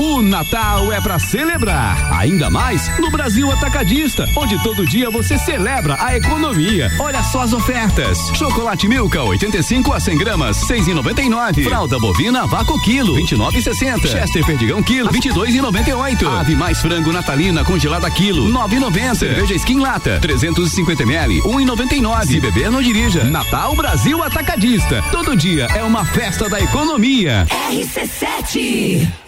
O Natal é pra celebrar, ainda mais no Brasil Atacadista, onde todo dia você celebra a economia. Olha só as ofertas: chocolate Milka 85 a 100 gramas, 6,99. Fralda bovina Vaco quilo, 29,60. Chester Perdigão quilo, 22,98. Ave mais frango natalina congelada quilo, 9,90. Cerveja Skin lata, 350 ml, 1,99. Se beber não dirija. Natal Brasil Atacadista. Todo dia é uma festa da economia. RC7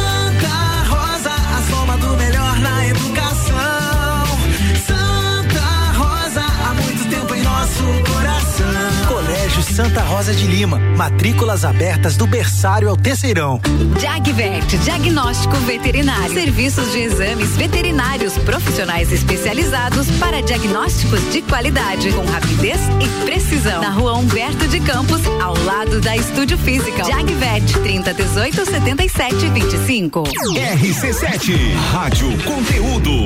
Santa Rosa de Lima. Matrículas abertas do berçário ao terceirão. Jagvet, diagnóstico veterinário. Serviços de exames veterinários profissionais especializados para diagnósticos de qualidade, com rapidez e precisão. Na rua Humberto de Campos, ao lado da Estúdio Física. Jagvet, 30 18 77 25. RC7 Rádio Conteúdo.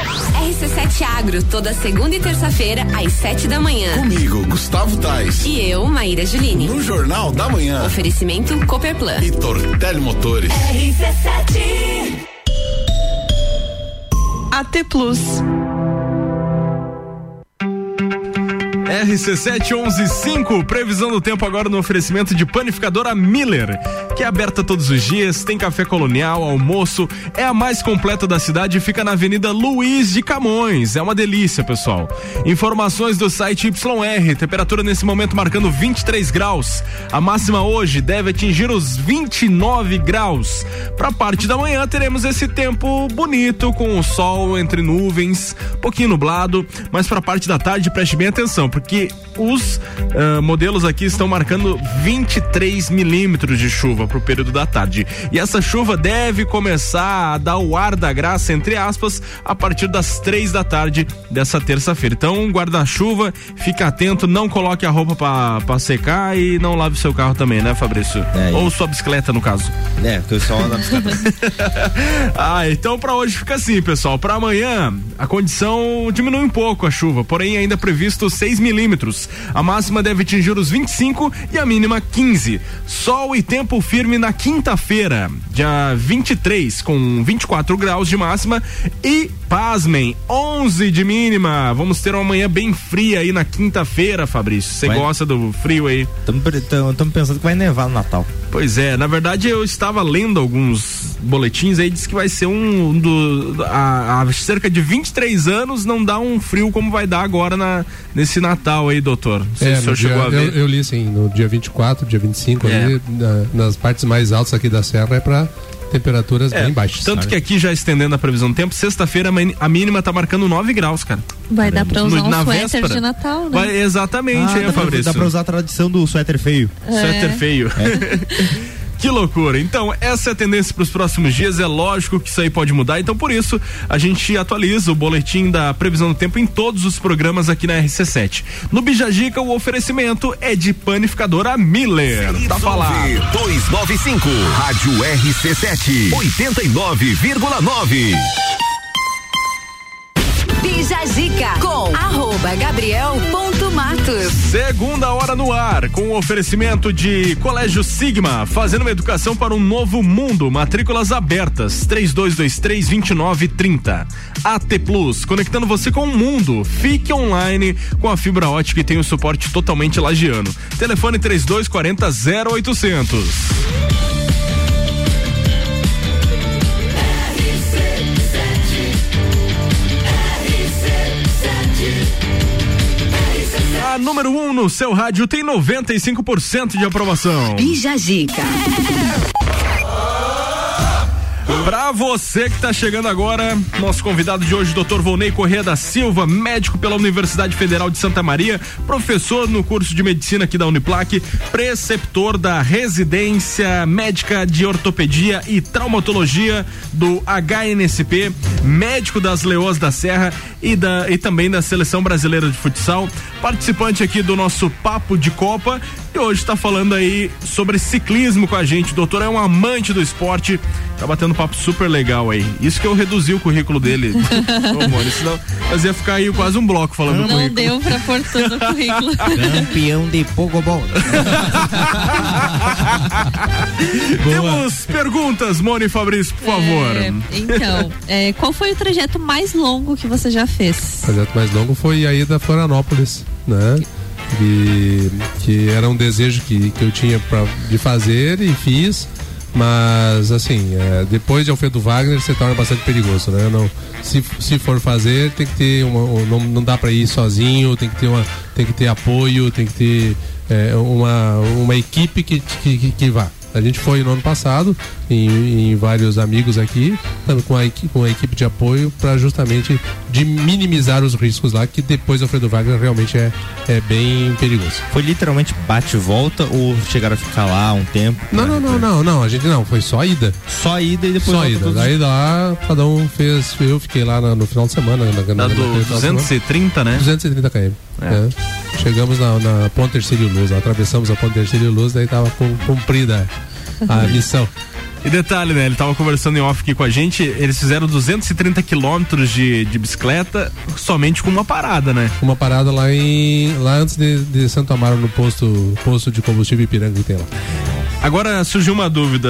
RC7 Agro, toda segunda e terça-feira, às sete da manhã. Comigo, Gustavo Tais. E eu, Maíra Juline. No Jornal da Manhã. Oferecimento Cooperplan. E Tortelli Motores. RC7 AT Plus. RC7115, previsão do tempo agora no oferecimento de panificadora Miller, que é aberta todos os dias, tem café colonial, almoço, é a mais completa da cidade e fica na Avenida Luiz de Camões. É uma delícia, pessoal. Informações do site YR, temperatura nesse momento marcando 23 graus. A máxima hoje deve atingir os 29 graus. Pra parte da manhã teremos esse tempo bonito com o sol entre nuvens, pouquinho nublado, mas pra parte da tarde preste bem atenção, porque os ah, modelos aqui estão marcando 23 milímetros de chuva pro período da tarde. E essa chuva deve começar a dar o ar da graça, entre aspas, a partir das três da tarde dessa terça-feira. Então, guarda-chuva, fica atento, não coloque a roupa pra secar e não lave seu carro também, né, Fabrício? É, Ou sua bicicleta, no caso. É, porque eu só ando na bicicleta. ah, então pra hoje fica assim, pessoal. Pra amanhã, a condição diminui um pouco a chuva, porém ainda previsto 6 milímetros. A máxima deve atingir os 25 e a mínima 15. Sol e tempo firme na quinta-feira, dia 23, com 24 graus de máxima e, pasmem, 11 de mínima. Vamos ter uma manhã bem fria aí na quinta-feira, Fabrício. Você Vai. gosta do frio aí? Estamos pensando que vai nevar no Natal. Pois é, na verdade eu estava lendo alguns boletins aí, diz que vai ser um, um do. Há, há cerca de 23 anos não dá um frio como vai dar agora na, nesse Natal aí, doutor. Não sei É, se o no senhor chegou dia- a ver. Eu, eu li assim, no dia 24, dia 25, É. ali, na- nas partes mais altas aqui da serra é pra temperaturas É, bem baixas. Tanto sabe? que aqui já estendendo a previsão do tempo, sexta-feira a mínima tá marcando 9 graus, cara. Vai dar pra usar No- um na suéter véspera. de Natal, né? Vai, exatamente, Ah, hein, dá, Fabrício? dá pra usar a tradição do suéter feio. Suéter É. Que loucura. Então, essa é a tendência para os próximos dias. É lógico que isso aí pode mudar. Então, por isso, a gente atualiza o boletim da previsão do tempo em todos os programas aqui na RC7. No Bijagica, o oferecimento é de panificadora Miller. Tá falado. 295, Rádio RC7, 89,9. Bija Zica com arroba gabriel.matos. Segunda hora no ar, com o oferecimento de Colégio Sigma, fazendo uma educação para um novo mundo. Matrículas abertas, 3223-2930. AT Plus, conectando você com o mundo. Fique online com a fibra ótica e tem o suporte totalmente lagiano. Telefone 3240 0800. A número 1 um no seu rádio tem 95% de aprovação. Bija Zica. Pra você que tá chegando agora, nosso convidado de hoje, Dr. Volney Corrêa da Silva, médico pela Universidade Federal de Santa Maria, professor no curso de medicina aqui da Uniplac, preceptor da residência médica de ortopedia e traumatologia do HNSP, médico das Leoas da Serra e, da, e também da Seleção Brasileira de Futsal, participante aqui do nosso Papo de Copa e hoje tá falando aí sobre ciclismo com a gente. O doutor é um amante do esporte, tá batendo papo super legal aí. Isso que eu reduzi o currículo dele. Ô, Mori, senão nós ia ficar aí quase um bloco falando Não currículo. deu pra pôr todo o currículo. Campeão de pogobol. Temos perguntas, Moni Fabrício, por favor. É, então, é, qual foi o trajeto mais longo que você já fez? O projeto mais longo foi a ida a Florianópolis, né? Que, que era um desejo que, que eu tinha pra, de fazer e fiz, mas assim, é, depois de Alfredo Wagner se torna bastante perigoso, né? Não, se, se for fazer, tem que ter uma, um- não, não dá para ir sozinho, tem que ter uma, tem que ter apoio, tem que ter é, uma, uma equipe que, que, que, que vá. A gente foi no ano passado em, em vários amigos aqui, com a, com a equipe de apoio para justamente de minimizar os riscos lá, que depois do Alfredo Wagner realmente é, é bem perigoso. Foi literalmente bate e volta ou chegaram a ficar lá um tempo? Não, não, não, não, não, a gente não, foi só ida. Só ida e depois Só ida. todos- Daí lá, cada um fez. Eu fiquei lá na- no final de semana. Na, na, na- do naquele final de semana. 230, né? 230 km. É. é. Chegamos na, na Ponte Ercílio Luz, atravessamos a Ponte Ercílio Luz, daí tava cumprida a missão. E detalhe, né? Ele tava conversando em off aqui com a gente. Eles fizeram 230 quilômetros de, de bicicleta somente com uma parada, né? Uma parada lá em. lá antes de, de Santo Amaro, no posto, posto de combustível Ipiranga que tem lá. Agora surgiu uma dúvida,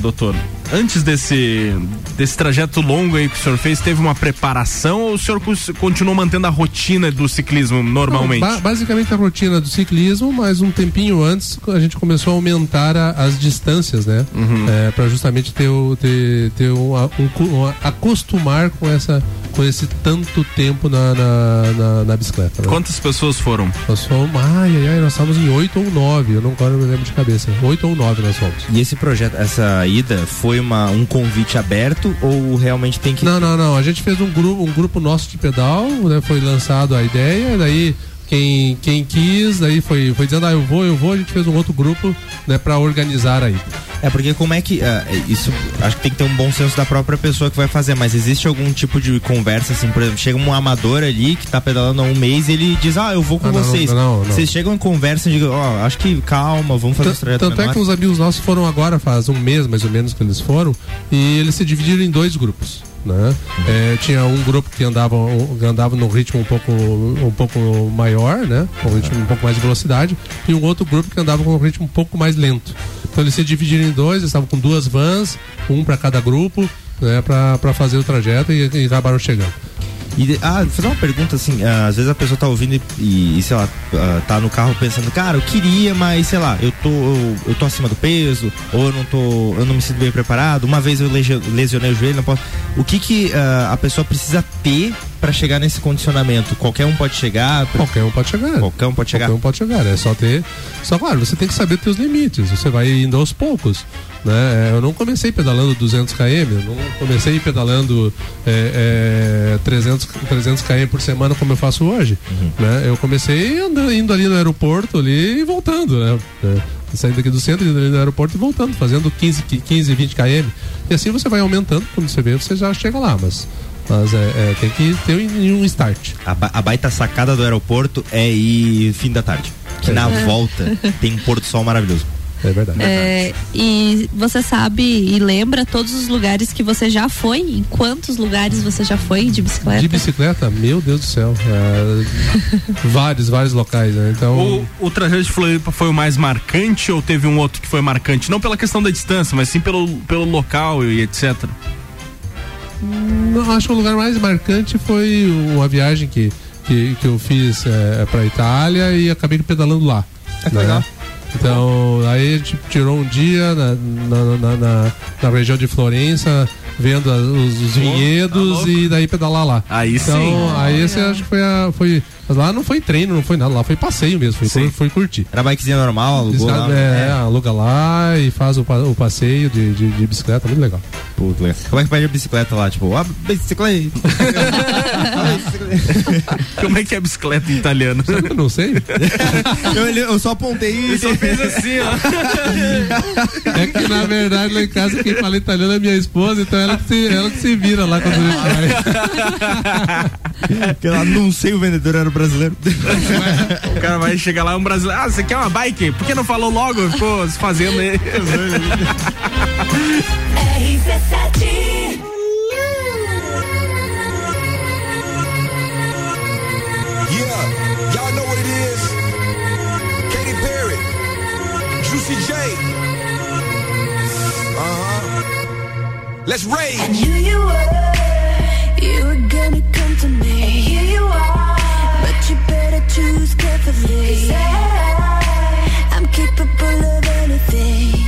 doutor. Antes desse, desse trajeto longo aí que o senhor fez, teve uma preparação ou o senhor continuou mantendo a rotina do ciclismo normalmente? Ba- basicamente a rotina do ciclismo, mas um tempinho antes a gente começou a aumentar a- as distâncias, né? Uhum. para justamente ter, o, ter, ter um, a- um um acostumar com essa com esse tanto tempo na, na, na- na bicicleta. né? Quantas pessoas foram? Nós fomos, ai, ai, ai, nós estávamos em oito ou nove, eu não agora não me lembro de cabeça. Oito ou nove nós fomos. E esse projeto, essa ida, foi uma, um convite aberto ou realmente tem que. Não, não, não. A gente fez um grupo, um grupo nosso de pedal, né? Foi lançado a ideia, daí quem, quem quis, daí foi, foi dizendo, ah, eu vou, eu vou, a gente fez um outro grupo, né, pra organizar aí. É porque como é que. ah, isso acho que tem que ter um bom senso da própria pessoa que vai fazer, mas existe algum tipo de conversa, assim, por exemplo, chega um amador ali que tá pedalando há um mês e ele diz, ah, eu vou com Ah, não, vocês. não, não. Vocês chegam em conversa e digam, ó, acho que calma, vamos fazer esse trajeto Tanto é menor. que uns amigos nossos foram agora, faz um mês mais ou menos que eles foram, e eles se dividiram em dois grupos. Né? É, tinha um grupo que andava, andava num ritmo um pouco, um pouco maior, né? Com um ritmo um pouco mais de velocidade, e um outro grupo que andava com um ritmo um pouco mais lento. Então eles se dividiram em dois, eles estavam com duas vans, um para cada grupo, né? Para fazer o trajeto e, e acabaram chegando. E, ah, fazer uma pergunta assim, ah, às vezes a pessoa tá ouvindo e, e, sei lá, ah, tá no carro pensando, cara, eu queria, mas sei lá, eu tô, eu, eu tô acima do peso, ou eu não tô, eu não me sinto bem preparado, uma vez eu lesionei o joelho, não posso. O que que ah, a pessoa precisa ter pra chegar nesse condicionamento? Qualquer um pode chegar? Qualquer um pode chegar. Qualquer um pode chegar. Qualquer um pode chegar. É só ter. Só claro, você tem que saber teus limites. Você vai indo aos poucos. Né? Eu não comecei pedalando 200 km, eu não comecei pedalando é, é, 300, 300 km por semana como eu faço hoje. Né? Eu comecei andando, indo ali no aeroporto ali e voltando, né? É, saindo aqui do centro, indo ali no aeroporto e voltando, fazendo 15, 15 20 km. E assim você vai aumentando, quando você vê, você já chega lá, mas. Mas é, é, tem que ter um um start. A, ba- a baita sacada do aeroporto é ir fim da tarde. Que na É. volta tem um pôr do sol maravilhoso. É verdade. É, e você sabe e lembra todos os lugares que você já foi? Em quantos lugares você já foi de bicicleta? De bicicleta, meu Deus do céu. é, vários, vários locais, né? Então. O, o trajeto de Floripa foi o mais marcante ou teve um outro que foi marcante? Não pela questão da distância, mas sim pelo, pelo local e etc. Não, acho que o lugar mais marcante foi uma viagem que, que, que eu fiz é, pra Itália e acabei pedalando lá. né? Então, aí a gente tirou um dia na, na, na, na- na região de Florença, vendo a- os, os vinhedos e daí pedalar lá. Aí então, sim. aí esse acho que foi a. Foi, lá não foi treino, não foi nada, lá foi passeio mesmo, foi, foi curtir. Era bikezinha normal, alugou lá. É, aluga lá e faz o, o passeio de, de, de bicicleta, muito legal. Como é que pede a bicicleta lá? Tipo, a bicicleta. Como é que é bicicleta em italiano? Eu não sei. eu, eu só apontei Eu só fiz assim, ó. É que na verdade lá em casa quem fala italiano é minha esposa, então ela que se, ela que se vira lá quando a gente vai. que ela não sei o vendedor era brasileiro. O cara vai chegar lá, um brasileiro. Ah, você quer uma bike? Por que não falou logo? Ficou se fazendo aí. Yeah, y'all know what it is. Katy Perry, Juicy J. Uh huh. Let's rage. I knew you were, you were gonna come to me. And here you are, choose carefully. I, I'm capable of anything,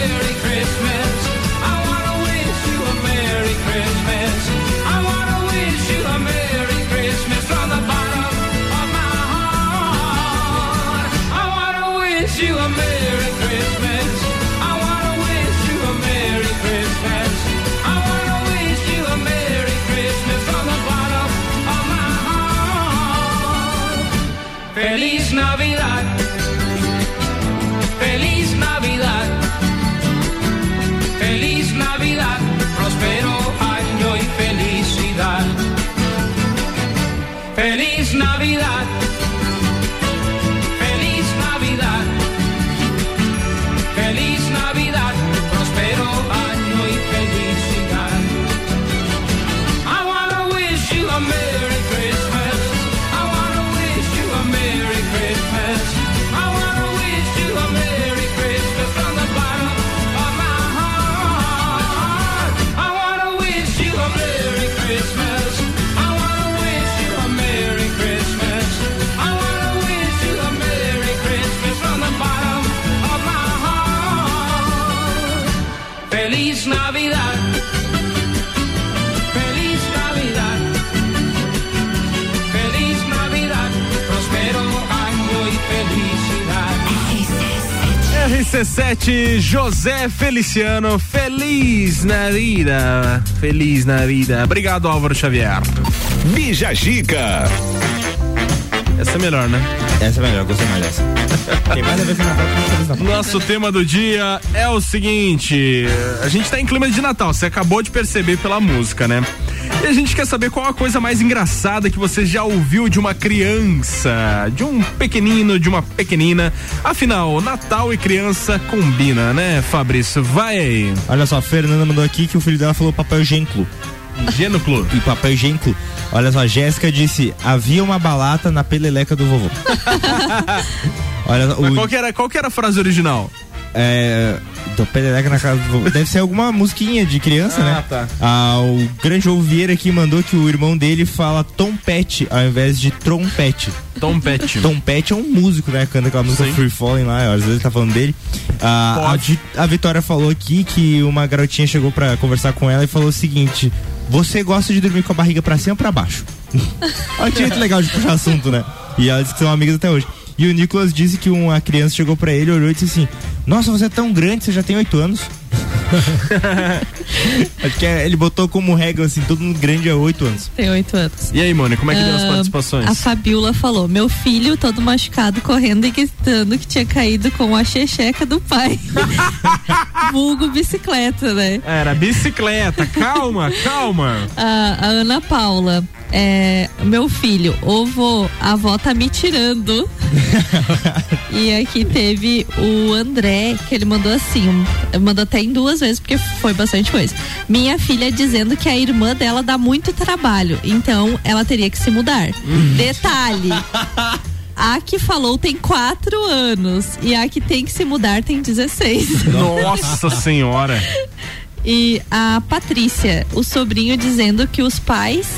you RC7 José Feliciano, feliz na vida. Feliz na vida. Obrigado, Álvaro Xavier. Bija Gica. Essa é melhor, né? Essa é melhor, gostei mais dessa. Tem mais a ver com Natal que Feliz Natal. Nosso tema do dia é o seguinte: a gente tá em clima de Natal, você acabou de perceber pela música, né? E a gente quer saber qual a coisa mais engraçada que você já ouviu de uma criança, de um pequenino, de uma pequenina. Afinal, Natal e criança combina, né, Fabrício? Vai aí. Olha só, a Fernanda mandou aqui que o filho dela falou papel higiênico. Gênuclo. E papel higiênico. Olha só, a Jéssica disse: havia uma balata na peleleca do vovô. Olha, Mas o, qual que, era, qual que era a frase original? É, do peleleca na casa. Deve ser alguma musiquinha de criança, Ah, né? tá. Ah, o grande João Vieira aqui mandou que o irmão dele fala trompete ao invés de trompete. Trompete. Trompete é um músico, né? Canta aquela música Sim. Free Falling lá, às vezes ele tá falando dele. Ah, a, a Vitória falou aqui que uma garotinha chegou pra conversar com ela e falou o seguinte: Você gosta de dormir com a barriga pra cima ou pra baixo? Olha que jeito legal de puxar assunto, né? E ela disse que são amigas até hoje. E o Nicolas disse que uma criança chegou pra ele, olhou e disse assim: Nossa, você é tão grande, você já tem oito anos. Acho que é- ele botou como regra assim: todo mundo grande é oito anos. Tem oito anos. E aí, Mônica, como é que deu as Ah, participações? A Fabiola falou: meu filho todo machucado, correndo e gritando que tinha caído com a checheca do pai. Vulgo bicicleta, né? Era bicicleta, calma, calma. A, a Ana Paula. É, meu filho, ovo, a avó tá me tirando. e aqui teve o André, que ele mandou assim, mandou até em duas vezes, porque foi bastante coisa. Minha filha dizendo que a irmã dela dá muito trabalho, então ela teria que se mudar. Detalhe. A que falou tem quatro anos e a que tem que se mudar tem 16. Nossa senhora. E a Patrícia, o sobrinho dizendo que os pais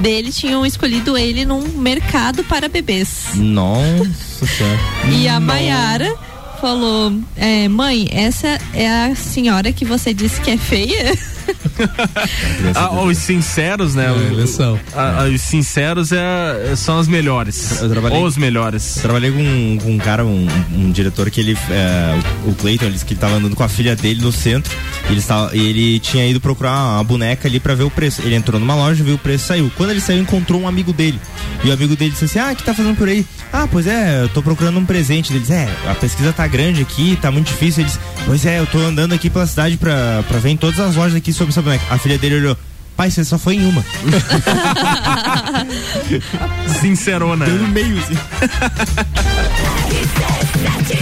dele tinham escolhido ele num mercado para bebês. Nossa senhora. E a Maiara falou: é, Mãe, essa é a senhora que você disse que é feia? Ah, os sinceros, né? É, eles são. Ah, ah, os sinceros é, são as melhores. Eu trabalhei- Os melhores. Trabalhei com, um- com um cara, um, um diretor que ele, é, o Clayton, ele disse que ele tava andando com a filha dele no centro e ele, estava, ele tinha ido procurar uma boneca ali pra ver o preço. Ele entrou numa loja, viu o preço e saiu. Quando ele saiu, encontrou um amigo dele. E o amigo dele disse assim: Ah, o que tá fazendo por aí? Ah, pois é, eu tô procurando um presente. Ele disse: É, a pesquisa tá grande aqui, tá muito difícil. Ele disse: Pois é, eu tô andando aqui pela cidade pra, pra ver em todas as lojas aqui sobre essa boneca. A filha dele olhou. Pai, você só foi em uma. Sincerona. Deu no meio, assim.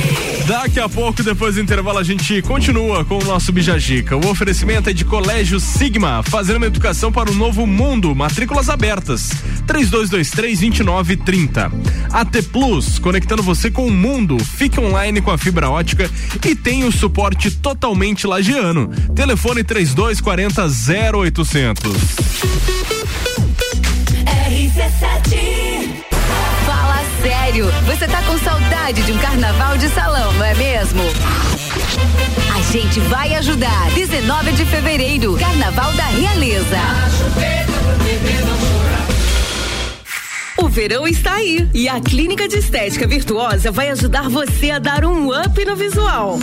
Daqui a pouco, depois do intervalo, a gente continua com o nosso Bijagica. O oferecimento é de Colégio Sigma, fazendo uma educação para o novo mundo. Matrículas abertas. 3223-2930. AT Plus, conectando você com o mundo. Fique online com a fibra ótica e tem o suporte totalmente lagiano. Telefone 3240 0800. RC7 Fala sério, você tá com saudade de um carnaval de salão, não é mesmo? A gente vai ajudar. 19 de fevereiro, Carnaval da Realeza. O verão está aí e a Clínica de Estética Virtuosa vai ajudar você a dar um up no visual.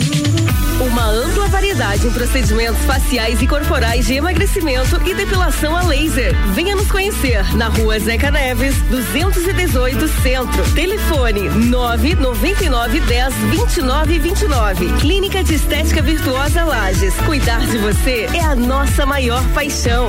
Uma ampla variedade em procedimentos faciais e corporais de emagrecimento e depilação a laser. Venha nos conhecer na rua Zeca Neves, 218 Centro. Telefone 999 10 29 29. Clínica de Estética Virtuosa Lages. Cuidar de você é a nossa maior paixão.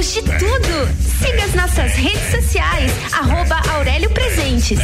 de tudo. Siga as nossas redes sociais. Arroba Aurélio Presentes.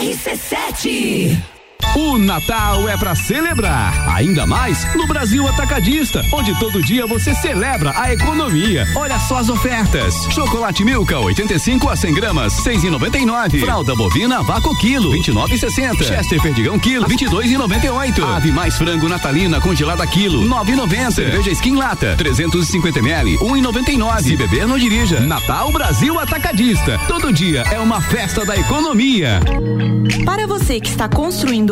RC7 O Natal é pra celebrar, ainda mais no Brasil Atacadista, onde todo dia você celebra a economia. Olha só as ofertas: chocolate Milka 85 a 100 gramas, 6,99. Fralda bovina vácuo quilo, 29,60. Chester perdigão quilo, 22,98. Ave mais frango natalina congelada quilo, 9,90. Cerveja Skin lata, 350 ml, 1,99. Se beber não dirija. Natal Brasil Atacadista. Todo dia é uma festa da economia. Para você que está construindo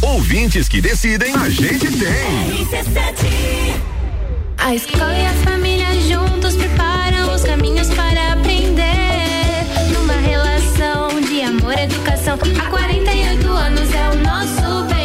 Ouvintes que decidem, a gente tem. A escola e a família juntos preparam os caminhos para aprender. Numa relação de amor e educação. Há 48 anos é o nosso bem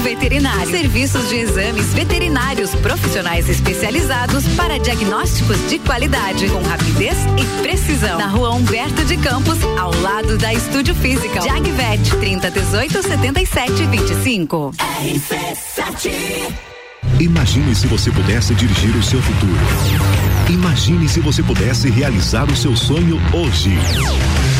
veterinário. Serviços de exames veterinários profissionais especializados para diagnósticos de qualidade, com rapidez e precisão. Na rua Humberto de Campos, ao lado da Estúdio Física. Jagvet, 30 18 77 25. RC7 Imagine se você pudesse dirigir o seu futuro. Imagine se você pudesse realizar o seu sonho hoje.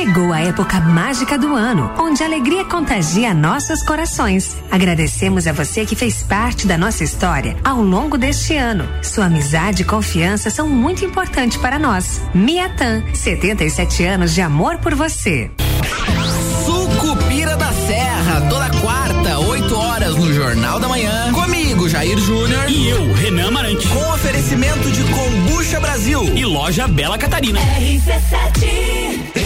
Chegou a época mágica do ano, onde a alegria contagia nossos corações. Agradecemos a você que fez parte da nossa história ao longo deste ano. Sua amizade e confiança são muito importantes para nós. Miatan, 77 anos de amor por você. Sucupira da Serra, toda quarta, 8 horas no Jornal da Manhã. Comigo, Jair Júnior. E eu, Renan Marante, Com oferecimento de Combucha Brasil. E loja Bela Catarina. RC7.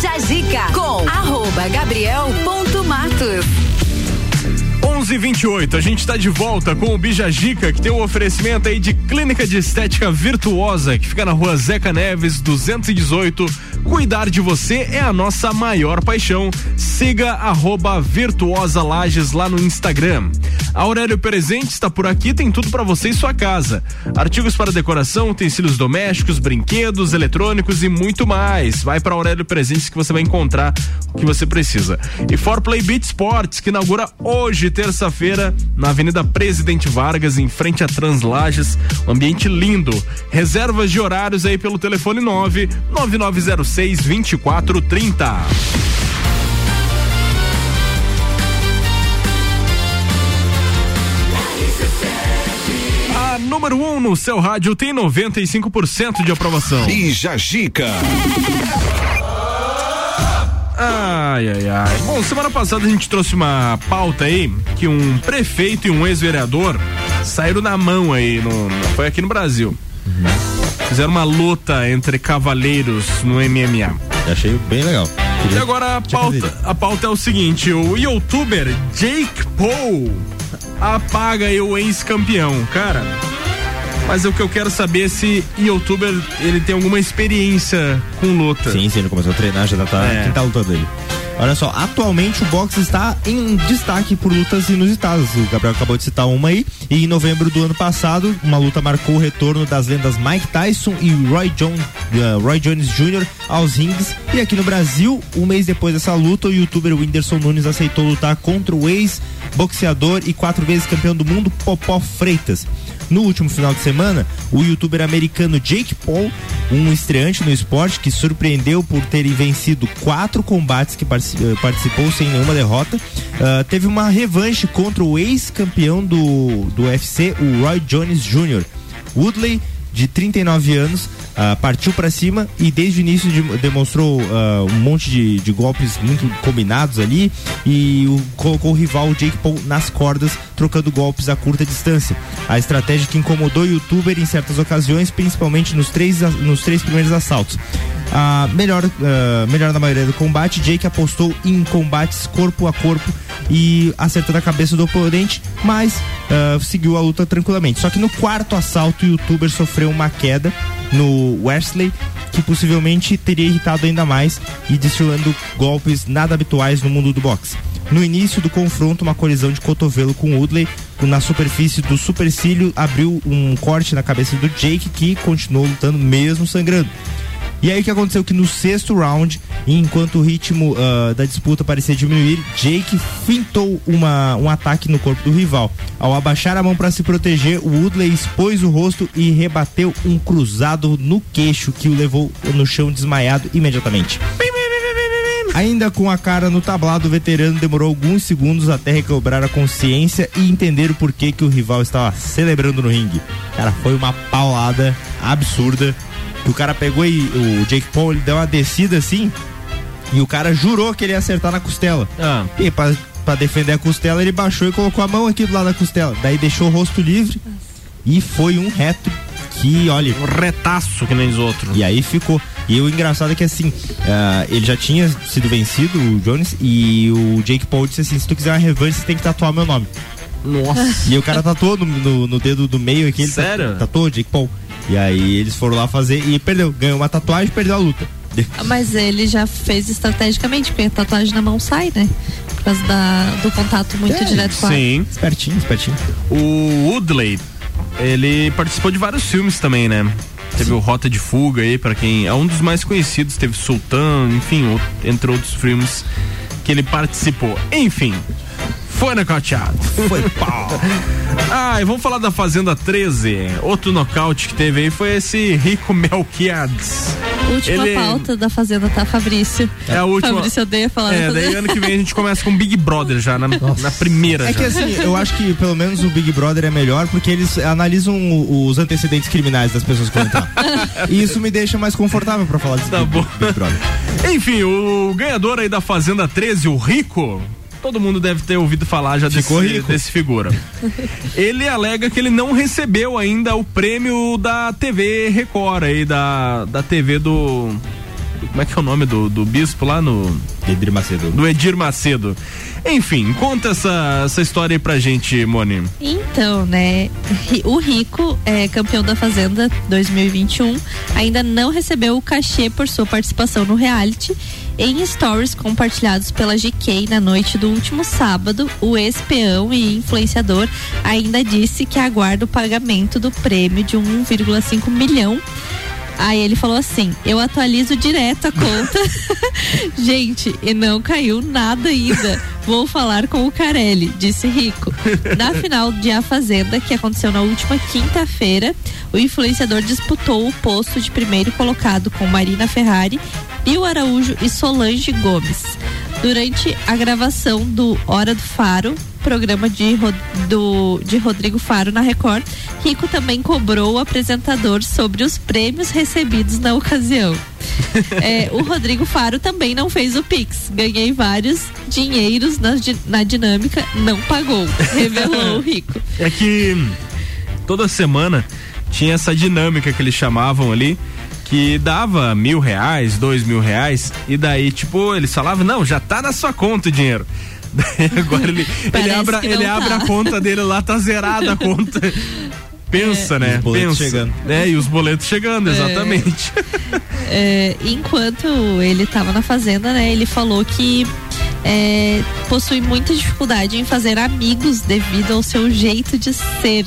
Jajica com arroba gabriel.matos. 11:28 h 28 a gente está de volta com o Bijagica, que tem um oferecimento aí de Clínica de Estética Virtuosa, que fica na rua Zeca Neves, 218. Cuidar de você é a nossa maior paixão. Siga arroba Virtuosa Lages lá no Instagram. A Aurélio Presente está por aqui, tem tudo para você e sua casa. Artigos para decoração, utensílios domésticos, brinquedos, eletrônicos e muito mais. Vai para Aurélio Presentes que você vai encontrar o que você precisa. E For Play Beat Sports, que inaugura hoje, terça terça-feira, na Avenida Presidente Vargas, em frente a Translages. Um ambiente lindo. Reservas de horários aí pelo telefone 9 9906 2430. A número 1 um no seu rádio tem 95% de aprovação. Bija Gica. Ai, ai, ai. Bom, semana passada a gente trouxe uma pauta aí que um prefeito e um ex-vereador saíram na mão aí, no, foi aqui no Brasil. Fizeram uma luta entre cavaleiros no MMA. Achei bem legal. E agora a pauta, a pauta é o seguinte: o youtuber Jake Paul apaga aí o ex-campeão. Cara, mas o que eu quero saber é se youtuber ele tem alguma experiência com luta. Sim, sim, ele começou a treinar, já tá. É. Quem tá lutando ele? Olha só, atualmente o boxe está em destaque por lutas inusitadas. O Gabriel acabou de citar uma aí. E em novembro do ano passado, uma luta marcou o retorno das lendas Mike Tyson e Roy, John, uh, Roy Jones Jr. aos rings. E aqui no Brasil, um mês depois dessa luta, o youtuber Whindersson Nunes aceitou lutar contra o ex-boxeador e quatro vezes campeão do mundo, Popó Freitas. No último final de semana, o youtuber americano Jake Paul, um estreante no esporte que surpreendeu por ter vencido quatro combates que eh, participou sem nenhuma derrota, ah, teve uma revanche contra o ex-campeão do, do UFC, o Roy Jones Jr. Woodley, de 39 anos, ah, partiu para cima e desde o início de- demonstrou ah, um monte de, de golpes muito combinados ali e o- colocou o rival Jake Paul nas cordas, trocando golpes a curta distância. A estratégia que incomodou o youtuber em certas ocasiões, principalmente nos três, nos três primeiros assaltos. Melhor, ah, melhor na maioria do combate, Jake apostou em combates corpo a corpo e acertando a cabeça do oponente, mas ah, seguiu a luta tranquilamente. Só que no quarto assalto, o youtuber sofreu uma queda no Wesley, que possivelmente teria irritado ainda mais e destilando golpes nada habituais no mundo do boxe. No início do confronto, uma colisão de cotovelo com Woodley na superfície do supercílio abriu um corte na cabeça do Jake, que continuou lutando mesmo sangrando. E aí o que aconteceu que no sexto round, enquanto o ritmo ah, da disputa parecia diminuir, Jake fintou uma, um ataque no corpo do rival. Ao abaixar a mão para se proteger, o Woodley expôs o rosto e rebateu um cruzado no queixo que o levou no chão desmaiado imediatamente. Ainda com a cara no tablado, o veterano demorou alguns segundos até recobrar a consciência e entender o porquê que o rival estava celebrando no ringue. Cara, foi uma paulada absurda. Que o cara pegou e o Jake Paul ele deu uma descida assim e o cara jurou que ele ia acertar na costela. Ah. E pra, pra defender a costela, ele baixou e colocou a mão aqui do lado da costela. Daí deixou o rosto livre E foi um reto que, olha. Um retaço que nem os outros. E aí ficou. E o engraçado é que assim, ah, ele já tinha sido vencido, o Jones, e o Jake Paul disse assim: se tu quiser uma revanche, você tem que tatuar meu nome. Nossa. E o cara tatuou no, no- no dedo do meio aqui. Ele Sério? Tatuou, Jake Paul. E aí eles foram lá fazer e perdeu. Ganhou uma tatuagem e perdeu a luta. Mas ele já fez estrategicamente, porque a tatuagem na mão sai, né? Por causa da- do contato muito direto com a Sim. Espertinho, espertinho. O Woodley, ele participou de vários filmes também, né? Teve o Rota de Fuga aí, pra quem. É um dos mais conhecidos. Teve Sultan, enfim, entre outros filmes que ele participou. Enfim. Foi nocauteado. Foi pau. ah, e vamos falar da Fazenda 13. Outro nocaute que teve aí foi esse Rico Melquiades. última Ele- pauta da Fazenda, tá, Fabrício? É a última. Fabrício odeia falar É, da daí ano que vem a gente começa com Big Brother já, na, na primeira. É já. que assim, eu acho que pelo menos o Big Brother é melhor porque eles analisam os antecedentes criminais das pessoas que vão entrar. e isso me deixa mais confortável pra falar desse Tá Big, bom. Big Brother. Enfim, o ganhador aí da Fazenda 13, o Rico, todo mundo deve ter ouvido falar já desse, rico. desse figura. ele alega que ele não recebeu ainda o prêmio da TV Record aí, da, da TV do. Como é que é o nome do, do bispo lá no. Edir Macedo. Do Edir Macedo. Enfim, conta essa, essa história aí pra gente, Moni. Então, né, o Rico, é, campeão da Fazenda 2021, ainda não recebeu o cachê por sua participação no reality. Em stories compartilhados pela GK na noite do último sábado, o ex-peão e influenciador ainda disse que aguarda o pagamento do prêmio de 1,5 milhão. Aí ele falou assim: eu atualizo direto a conta. Gente, e não caiu nada ainda. Vou falar com o Carelli, disse Rico. Na final de A Fazenda, que aconteceu na última quinta-feira, o influenciador disputou o posto de primeiro colocado com Marina Ferrari, Pio Araújo e Solange Gomes. Durante a gravação do Hora do Faro, programa de, do, de Rodrigo Faro na Record, Rico também cobrou o apresentador sobre os prêmios recebidos na ocasião. É, o Rodrigo Faro também não fez o Pix. Ganhei vários dinheiros na, na dinâmica, não pagou, revelou o Rico. É que toda semana tinha essa dinâmica que eles chamavam ali, que dava mil reais, dois mil reais, e daí, tipo, eles falavam, não, já tá na sua conta o dinheiro. Daí agora ele, ele, abre, ele não abre tá. a conta dele lá, tá zerada a conta. Pensa, né? Os boletos Pensa. chegando. É, e os boletos chegando, É. exatamente. É, enquanto ele estava na fazenda, né, ele falou que é, possui muita dificuldade em fazer amigos devido ao seu jeito de ser.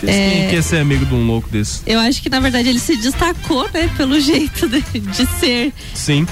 Quem É, quer ser amigo de um louco desse? eu acho que na verdade ele se destacou, né, pelo jeito de, de ser. Sim.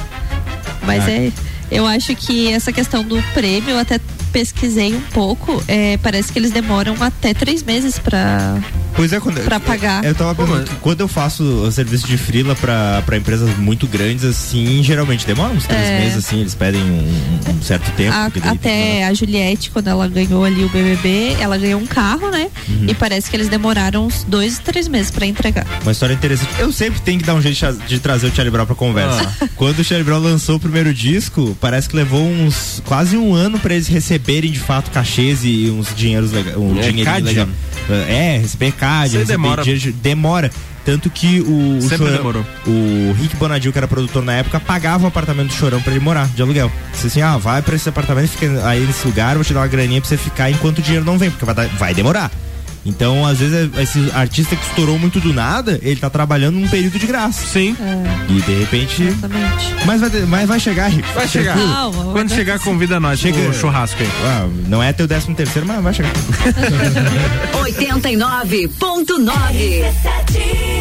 Mas Ah. é, eu acho que essa questão do prêmio, eu até pesquisei um pouco, é, parece que eles demoram até três meses pra, Pois é, quando pra pagar. Eu tava pensando que quando eu faço o serviço de freela pra, pra empresas muito grandes, assim, geralmente demora uns três É. meses, assim, eles pedem um, um certo tempo. A- até a Juliette, quando ela ganhou ali o BBB, ela ganhou um carro, né? Uhum. E parece que eles demoraram uns dois, três meses pra entregar. Uma história interessante. Eu sempre tenho que dar um jeito de trazer o Charlie Brown pra conversa. Ah. Quando o Charlie Brown lançou o primeiro disco, parece que levou uns quase um ano pra eles receberem de fato cachês e uns dinheiros legais. Um É, dinheirinho legal. É, receber Receber demora. demora. Tanto que o, o Sempre Chorão- demorou. o Rick Bonadil, que era produtor na época, pagava o apartamento do Chorão pra ele morar, de aluguel. Disse assim, ah, vai pra esse apartamento, fica aí nesse lugar, vou te dar uma graninha pra você ficar enquanto o dinheiro não vem, porque vai, vai demorar. Então, às vezes, é- esse artista que estourou muito do nada, ele tá trabalhando num período de graça. Sim. E de repente. Exatamente. Mas vai, mas vai chegar, Rico. Vai chegar. Quando chegar, convida nós Chega- pro churrasco aí. Ah, não é teu décimo terceiro, mas vai chegar. 89.9.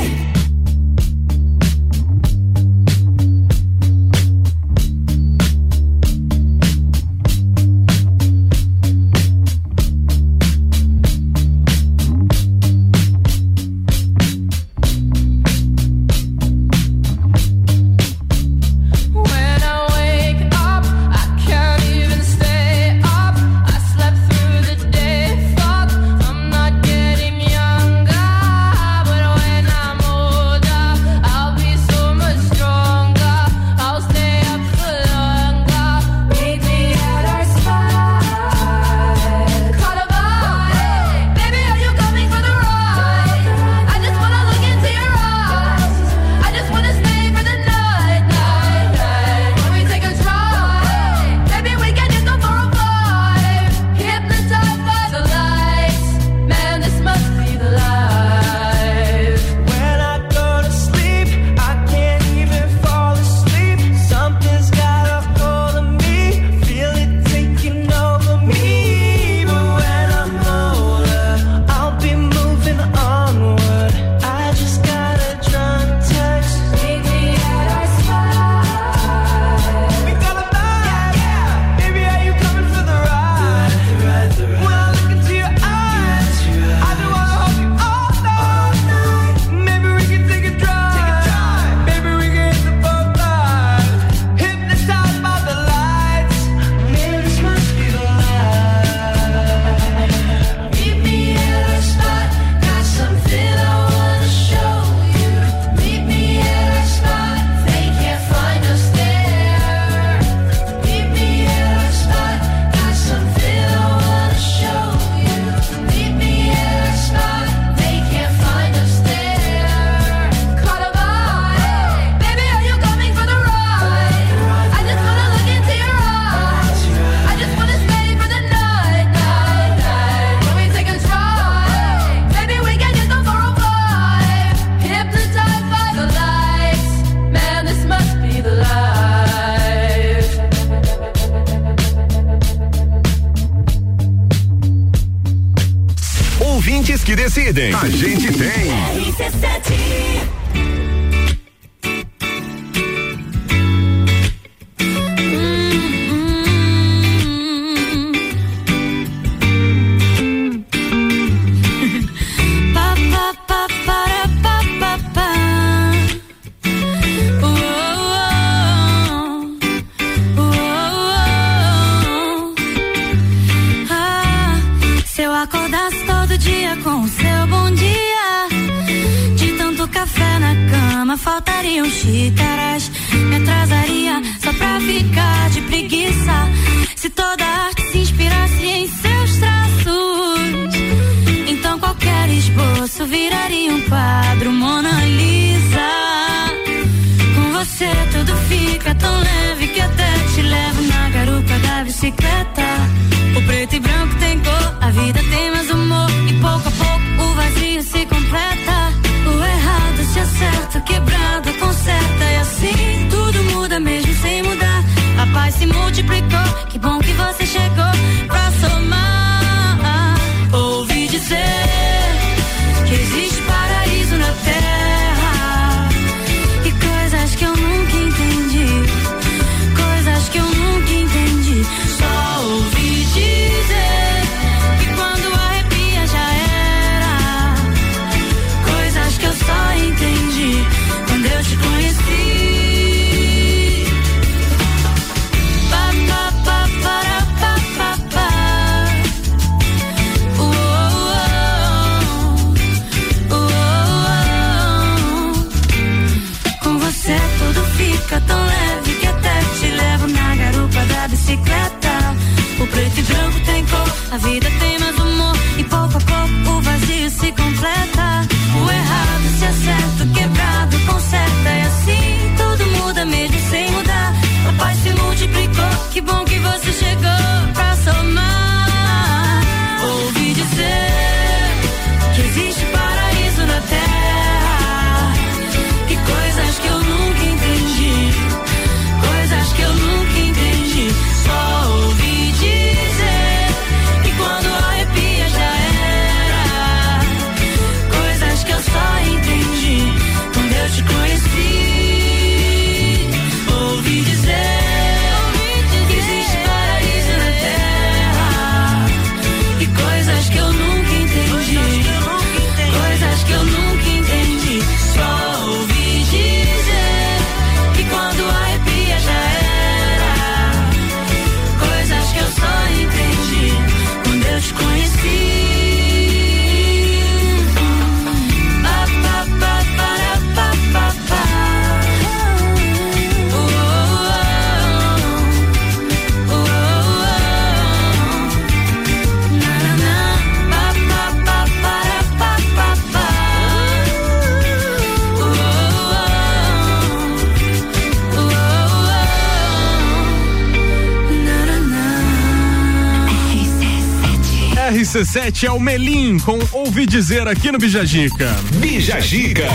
RC7 é o Melim com Ouvi Dizer aqui no Bijagica. Bijagica.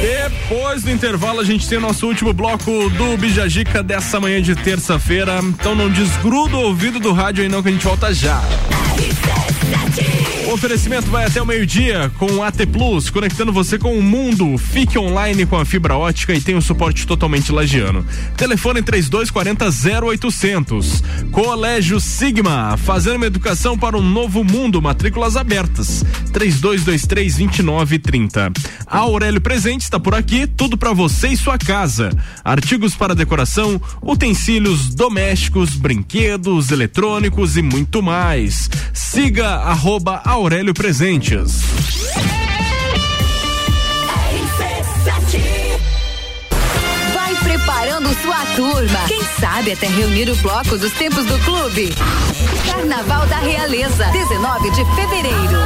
Depois do intervalo, a gente tem o nosso último bloco do Bijagica dessa manhã de terça-feira. Então não desgruda o ouvido do rádio aí não que a gente volta já. O oferecimento vai até o meio-dia com o AT Plus, conectando você com o mundo. Fique online com a fibra ótica e tem o suporte totalmente lagiano. Telefone 3240 0800. Colégio Sigma, fazendo uma educação para um novo mundo. Matrículas abertas. 3223 2930. A Aurélio Presente está por aqui, tudo para você e sua casa. Artigos para decoração, utensílios domésticos, brinquedos, eletrônicos e muito mais. Siga arroba Aurélio Presentes. Preparando sua turma. Quem sabe até reunir o bloco dos tempos do clube. Carnaval da Realeza, 19 de fevereiro.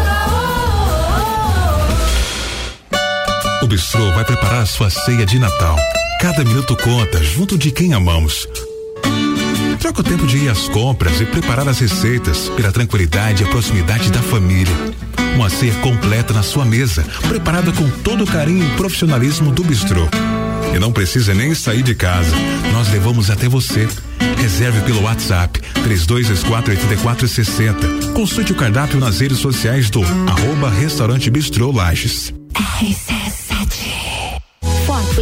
O Bistrô vai preparar sua ceia de Natal. Cada minuto conta junto de quem amamos. Troca o tempo de ir às compras e preparar as receitas pela tranquilidade e a proximidade da família. Uma ceia completa na sua mesa, preparada com todo o carinho e profissionalismo do Bistrô. E não precisa nem sair de casa. Nós levamos até você. Reserve pelo WhatsApp 32248460. Consulte o cardápio nas redes sociais do arroba Restaurante Bistrô Lages.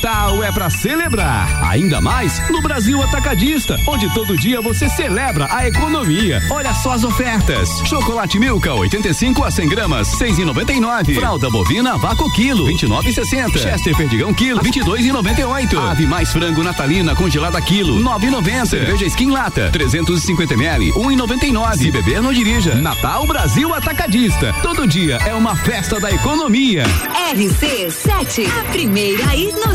Natal é pra celebrar, ainda mais no Brasil Atacadista, onde todo dia você celebra a economia. Olha só as ofertas: chocolate Milka 85 a 100 gramas, 6,99. Fralda bovina vácuo quilo, 29,60. Chester perdigão quilo, 22,98. Ave mais frango natalina congelada quilo, 9,90. Cerveja skin lata, 350 ml, 1,99. Se beber não dirija. Natal Brasil Atacadista. Todo dia é uma festa da economia. RC7, a primeira aí no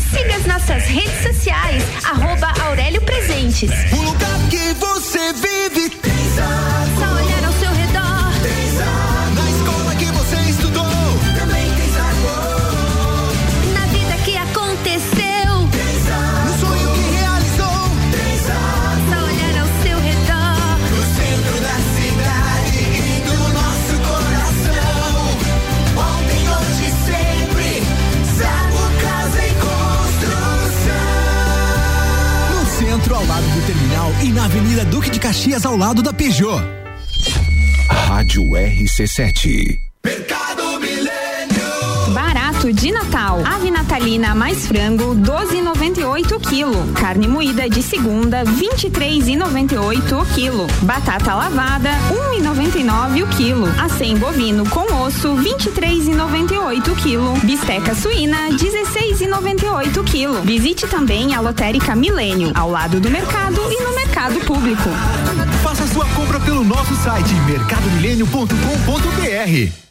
Siga as nossas redes sociais, arroba Aurélio Presentes. O lugar que você vive tem e na Avenida Duque de Caxias, ao lado da Peugeot. Rádio RC7. Mercado Milênio. De Natal. Ave natalina mais frango, 12,98 quilo. Carne moída de segunda, 23,98 o quilo. Batata lavada, 1,99 o quilo. Acém bovino com osso, 23,98 quilo. Bisteca suína, 16,98 quilo. Visite também a Lotérica Milênio, ao lado do mercado e no mercado público. Faça sua compra pelo nosso site mercadomilênio.com.br.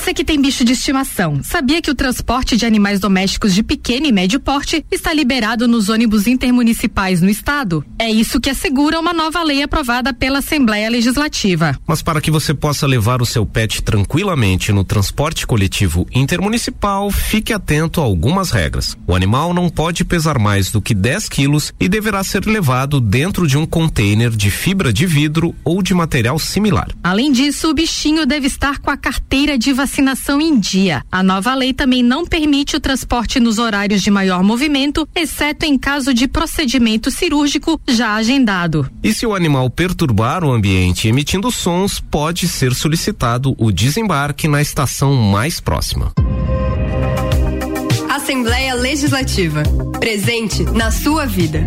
Você que tem bicho de estimação, sabia que o transporte de animais domésticos de pequeno e médio porte está liberado nos ônibus intermunicipais no estado? É isso que assegura uma nova lei aprovada pela Assembleia Legislativa. Mas para que você possa levar o seu pet tranquilamente no transporte coletivo intermunicipal, fique atento a algumas regras. O animal não pode pesar mais do que 10 quilos e deverá ser levado dentro de um container de fibra de vidro ou de material similar. Além disso, o bichinho deve estar com a carteira de vacinação em dia. A nova lei também não permite o transporte nos horários de maior movimento, exceto em caso de procedimento cirúrgico já agendado. E se o animal perturbar o ambiente emitindo sons, pode ser solicitado o desembarque na estação mais próxima. Assembleia Legislativa. Presente na sua vida.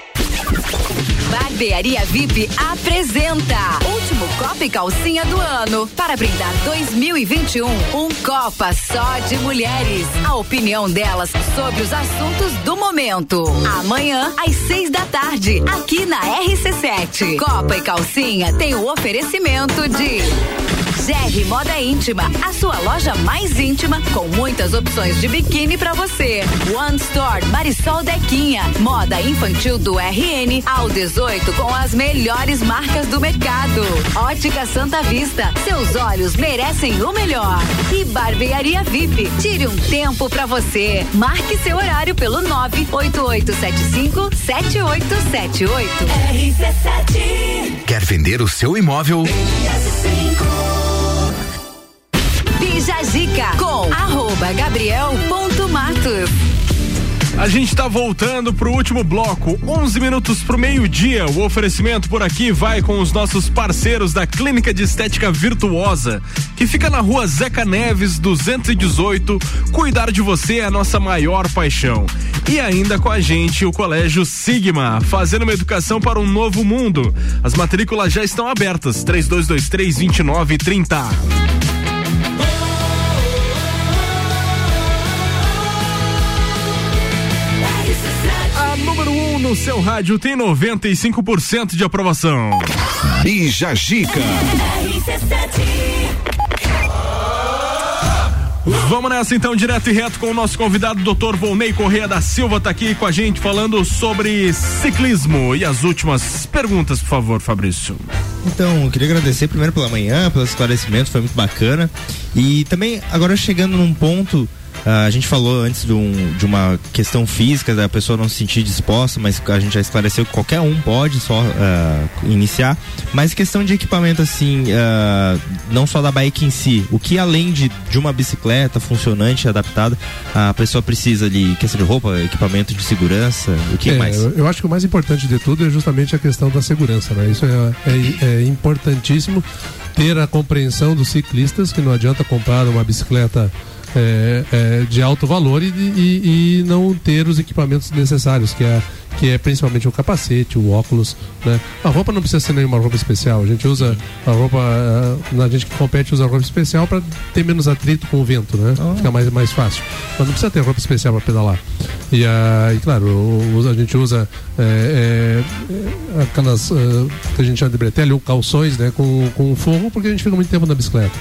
Barbearia VIP apresenta Último Copa e Calcinha do Ano para brindar 2021 um Copa só de mulheres. A opinião delas sobre os assuntos do momento. Amanhã às seis da tarde aqui na RC7. Copa e Calcinha tem o oferecimento de GR Moda Íntima, a sua loja mais íntima com muitas opções de biquíni pra você. One Store Marisol Dequinha, moda infantil do RN ao 18 com as melhores marcas do mercado. Ótica Santa Vista, seus olhos merecem o melhor. E Barbearia VIP, tire um tempo pra você. Marque seu horário pelo 98875 7878. RC7 Quer vender o seu imóvel? Bija Zica com arroba gabriel ponto Matos. A gente tá voltando pro último bloco, 11 minutos pro meio-dia. O oferecimento por aqui vai com os nossos parceiros da Clínica de Estética Virtuosa, que fica na rua Zeca Neves, 218. Cuidar de você é a nossa maior paixão. E ainda com a gente o Colégio Sigma, fazendo uma educação para um novo mundo. As matrículas já estão abertas, 3223 2930. No seu rádio tem 95% de aprovação. Bija Gica. Vamos nessa então, direto e reto com o nosso convidado, Dr. Volney Correia da Silva, tá aqui com a gente falando sobre ciclismo. E as últimas perguntas, por favor, Fabrício. Então, eu queria agradecer primeiro pela manhã, pelos esclarecimentos, foi muito bacana. E também, agora chegando num ponto, a gente falou antes de, um- de uma questão física, da pessoa não se sentir disposta, mas a gente já esclareceu que qualquer um pode só ah, iniciar. Mas questão de equipamento, assim, ah, não só da bike em si, o que além de, de uma bicicleta funcionante, adaptada, a pessoa precisa ali, questão de roupa, equipamento de segurança, o que É, mais? Eu, eu acho que o mais importante de tudo é justamente a questão da segurança, né? Isso é, é- é importantíssimo ter a compreensão dos ciclistas que não adianta comprar uma bicicleta é, é, de alto valor e, e- e não ter os equipamentos necessários, que é, que é principalmente o capacete, o óculos, né? A roupa não precisa ser nenhuma roupa especial. A gente usa a roupa, ah, a gente que compete usa roupa especial para ter menos atrito com o vento, né? Fica mais, mais fácil. Mas não precisa ter roupa especial para pedalar. E, ah, e claro, a gente usa é, é, aquelas ah, que a gente chama de bretelle ou calções, né? Com, com forro, porque a gente fica muito tempo na bicicleta.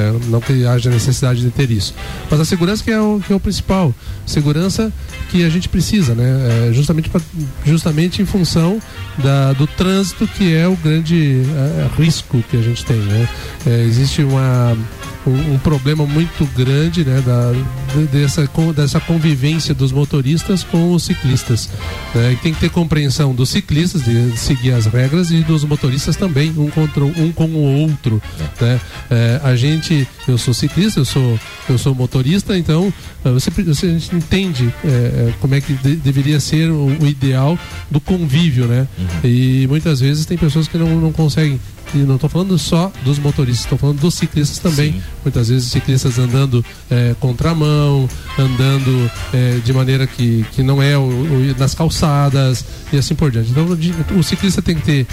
É, não que haja necessidade de ter isso. Mas a segurança que é o, que é o principal. Segurança que a gente precisa, né? É, justamente, pra- justamente em função da, do trânsito, que é o grande é, risco que a gente tem, né? É, existe uma um, um problema muito grande né, da, de- dessa, dessa convivência dos motoristas com os ciclistas. né? E tem que ter compreensão dos ciclistas de seguir as regras e dos motoristas também, um, contra, um com o outro. né? É, a gente, eu sou ciclista, eu sou, eu sou motorista, então você, você a gente entende eh, eh, como é que de- deveria ser o, o ideal do convívio, né? E muitas vezes tem pessoas que não, não conseguem e não estou falando só dos motoristas, estou falando dos ciclistas também. Muitas vezes ciclistas andando eh, contramão, andando eh, de maneira que, que não é o, o- nas calçadas e assim por diante. Então o ciclista tem que ter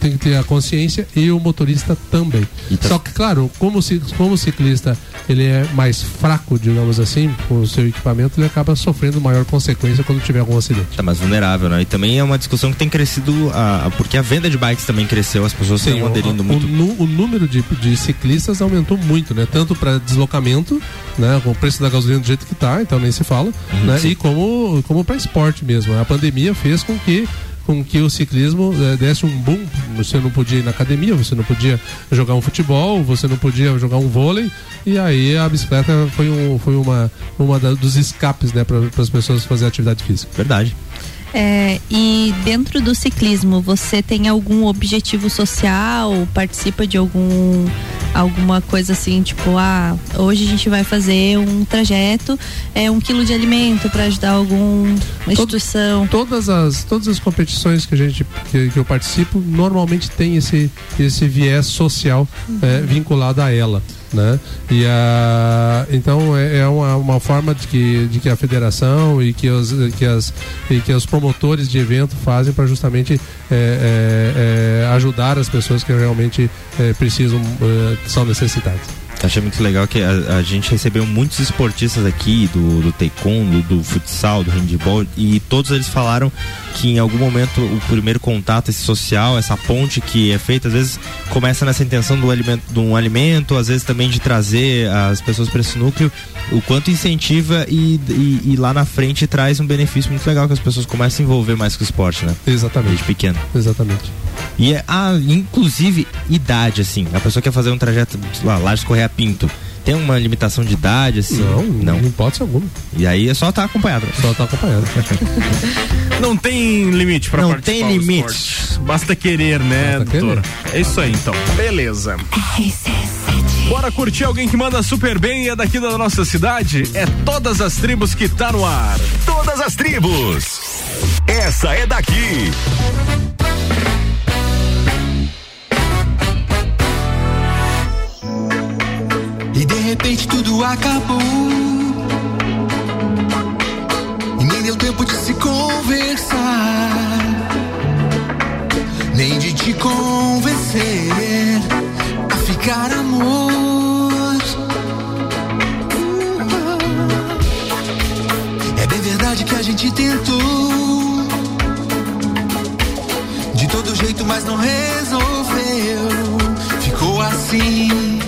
tem que ter a consciência e o motorista também. Só que, claro, como, o como o ciclista ele é mais fraco, digamos assim, com o seu equipamento, ele acaba sofrendo maior consequência quando tiver algum acidente. Tá mais vulnerável, né? E também é uma discussão que tem crescido, ah, porque a venda de bikes também cresceu, as pessoas Sim, estão o, aderindo o muito. nu- o número de, de ciclistas aumentou muito, né? Tanto para deslocamento, né? Com o preço da gasolina do jeito que tá, então nem se fala, Uhum, né? sim. E como, como para esporte mesmo. A pandemia fez com que com que o ciclismo eh, desse um boom. Você não podia ir na academia, você não podia jogar um futebol, você não podia jogar um vôlei. E aí a bicicleta foi, um, foi uma, uma da- dos escapes, né, para as pessoas fazerem atividade física. Verdade. É, e dentro do ciclismo, você tem algum objetivo social? Participa de algum alguma coisa assim, tipo, ah, hoje a gente vai fazer um trajeto, é um quilo de alimento para ajudar alguma instituição. Todas as, todas as competições que a gente que, que eu participo normalmente tem esse, esse viés social é, vinculado a ela. Né? E a, então é, é uma, uma forma de que, de que a federação e que os, que as, e que os promotores de evento fazem para justamente é, é, é, ajudar as pessoas que realmente é, precisam, é, são necessitadas. Achei muito legal que a, a gente recebeu muitos esportistas aqui do, do taekwondo, do futsal, do handball e todos eles falaram que em algum momento o primeiro contato esse social, essa ponte que é feita, às vezes começa nessa intenção do alimento, de um alimento, às vezes também de trazer as pessoas para esse núcleo, o quanto incentiva e, e, e lá na frente traz um benefício muito legal que as pessoas começam a se envolver mais com o esporte, né? Exatamente. Desde pequeno. Exatamente. E é, ah, inclusive, idade, assim. A pessoa quer fazer um trajeto, sei lá, Lages Correia Pinto. Tem uma limitação de idade, assim? Não, não. Não hipótese alguma. E aí é só estar acompanhado. Só estar acompanhado. Não tem limite pra Não tem limite. Basta querer, né, Basta doutor? É isso aí, então. Beleza. Bora curtir alguém que manda super bem e é daqui da nossa cidade? É todas as tribos que tá no ar. Todas as tribos. Essa é daqui. Repente tudo acabou. E nem deu tempo de se conversar. Nem de te convencer a ficar amor. É bem verdade que a gente tentou. De todo jeito, mas não resolveu. Ficou assim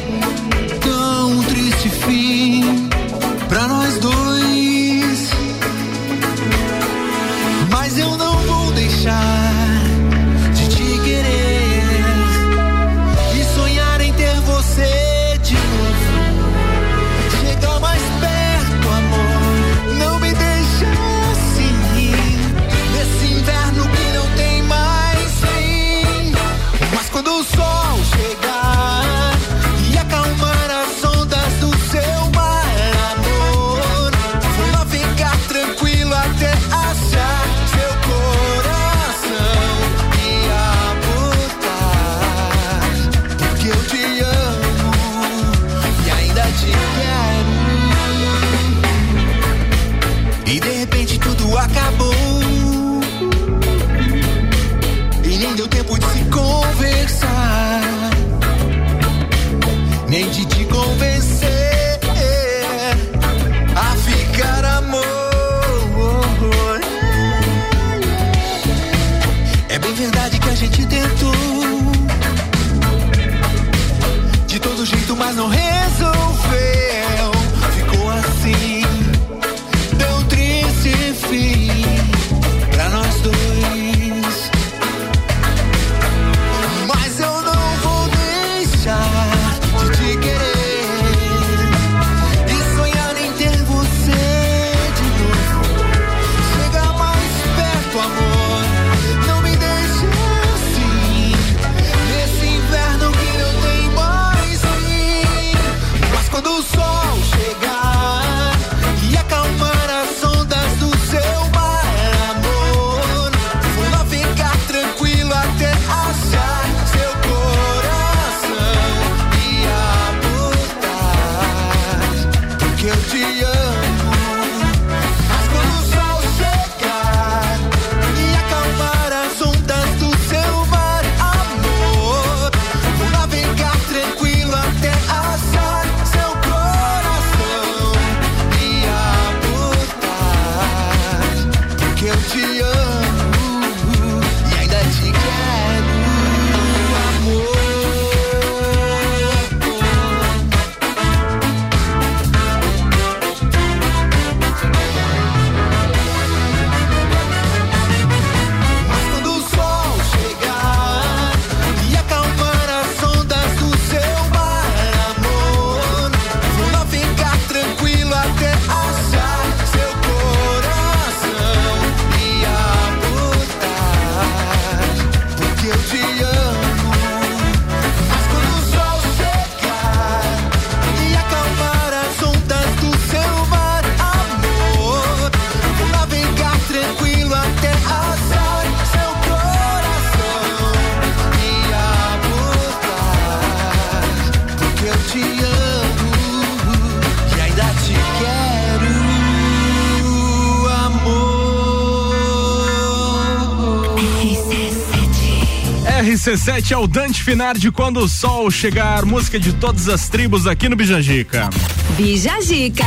RC7 é o Dante Finardi quando o sol chegar, música de todas as tribos aqui no Bijagica. Bijagica.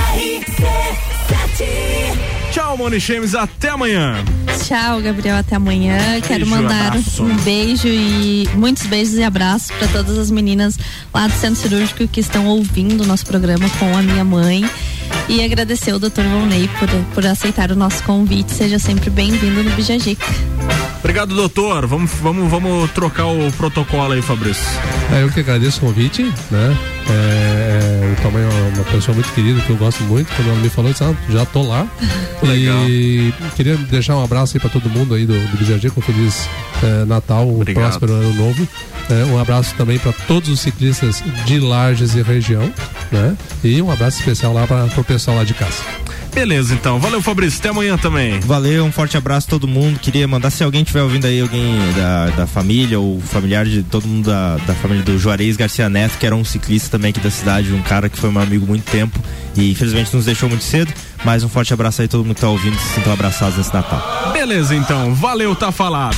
Tchau, Moni Chemes, até amanhã. Tchau, Gabriel, até amanhã. Quero Beijo, mandar abraço. um beijo e muitos beijos e abraços para todas as meninas lá do Centro Cirúrgico que estão ouvindo o nosso programa com a minha mãe. E agradecer o Dr. Volney por, por aceitar o nosso convite. Seja sempre bem-vindo no Bijagica. Obrigado, doutor. Vamos, vamos, vamos trocar o protocolo aí, Fabrício. É, eu que agradeço o convite, né? É, é, eu também é uma pessoa muito querida que eu gosto muito. Quando ela me falou, eu disse, ah, já tô lá. Legal. E queria deixar um abraço aí pra todo mundo aí do, do Bijagia com feliz é, Natal, um Obrigado. próspero ano novo. É, um abraço também para todos os ciclistas de Lages e região, né? E um abraço especial lá para o pessoal lá de casa. Beleza, então. Valeu, Fabrício. Até amanhã também. Valeu, um forte abraço a todo mundo. Queria mandar, se alguém estiver ouvindo aí, alguém da, da família ou familiar de todo mundo da, da família do Juarez Garcia Neto, que era um ciclista também aqui da cidade, um cara que foi meu amigo há muito tempo e infelizmente nos deixou muito cedo. Mas um forte abraço aí a todo mundo que tá ouvindo, se sintam abraçados nesse Natal. Beleza, então. Valeu, tá falado.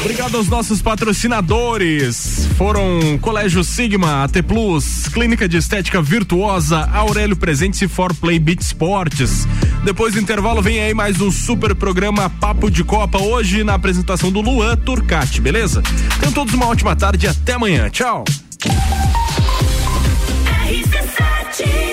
Obrigado aos nossos patrocinadores foram Colégio Sigma, AT Plus, Clínica de Estética Virtuosa, Aurélio Presentes e For Play Beat Sports. Depois do intervalo vem aí mais um super programa Papo de Copa hoje na apresentação do Luan Turcati, beleza? Tenham todos uma ótima tarde e até amanhã. Tchau. RC7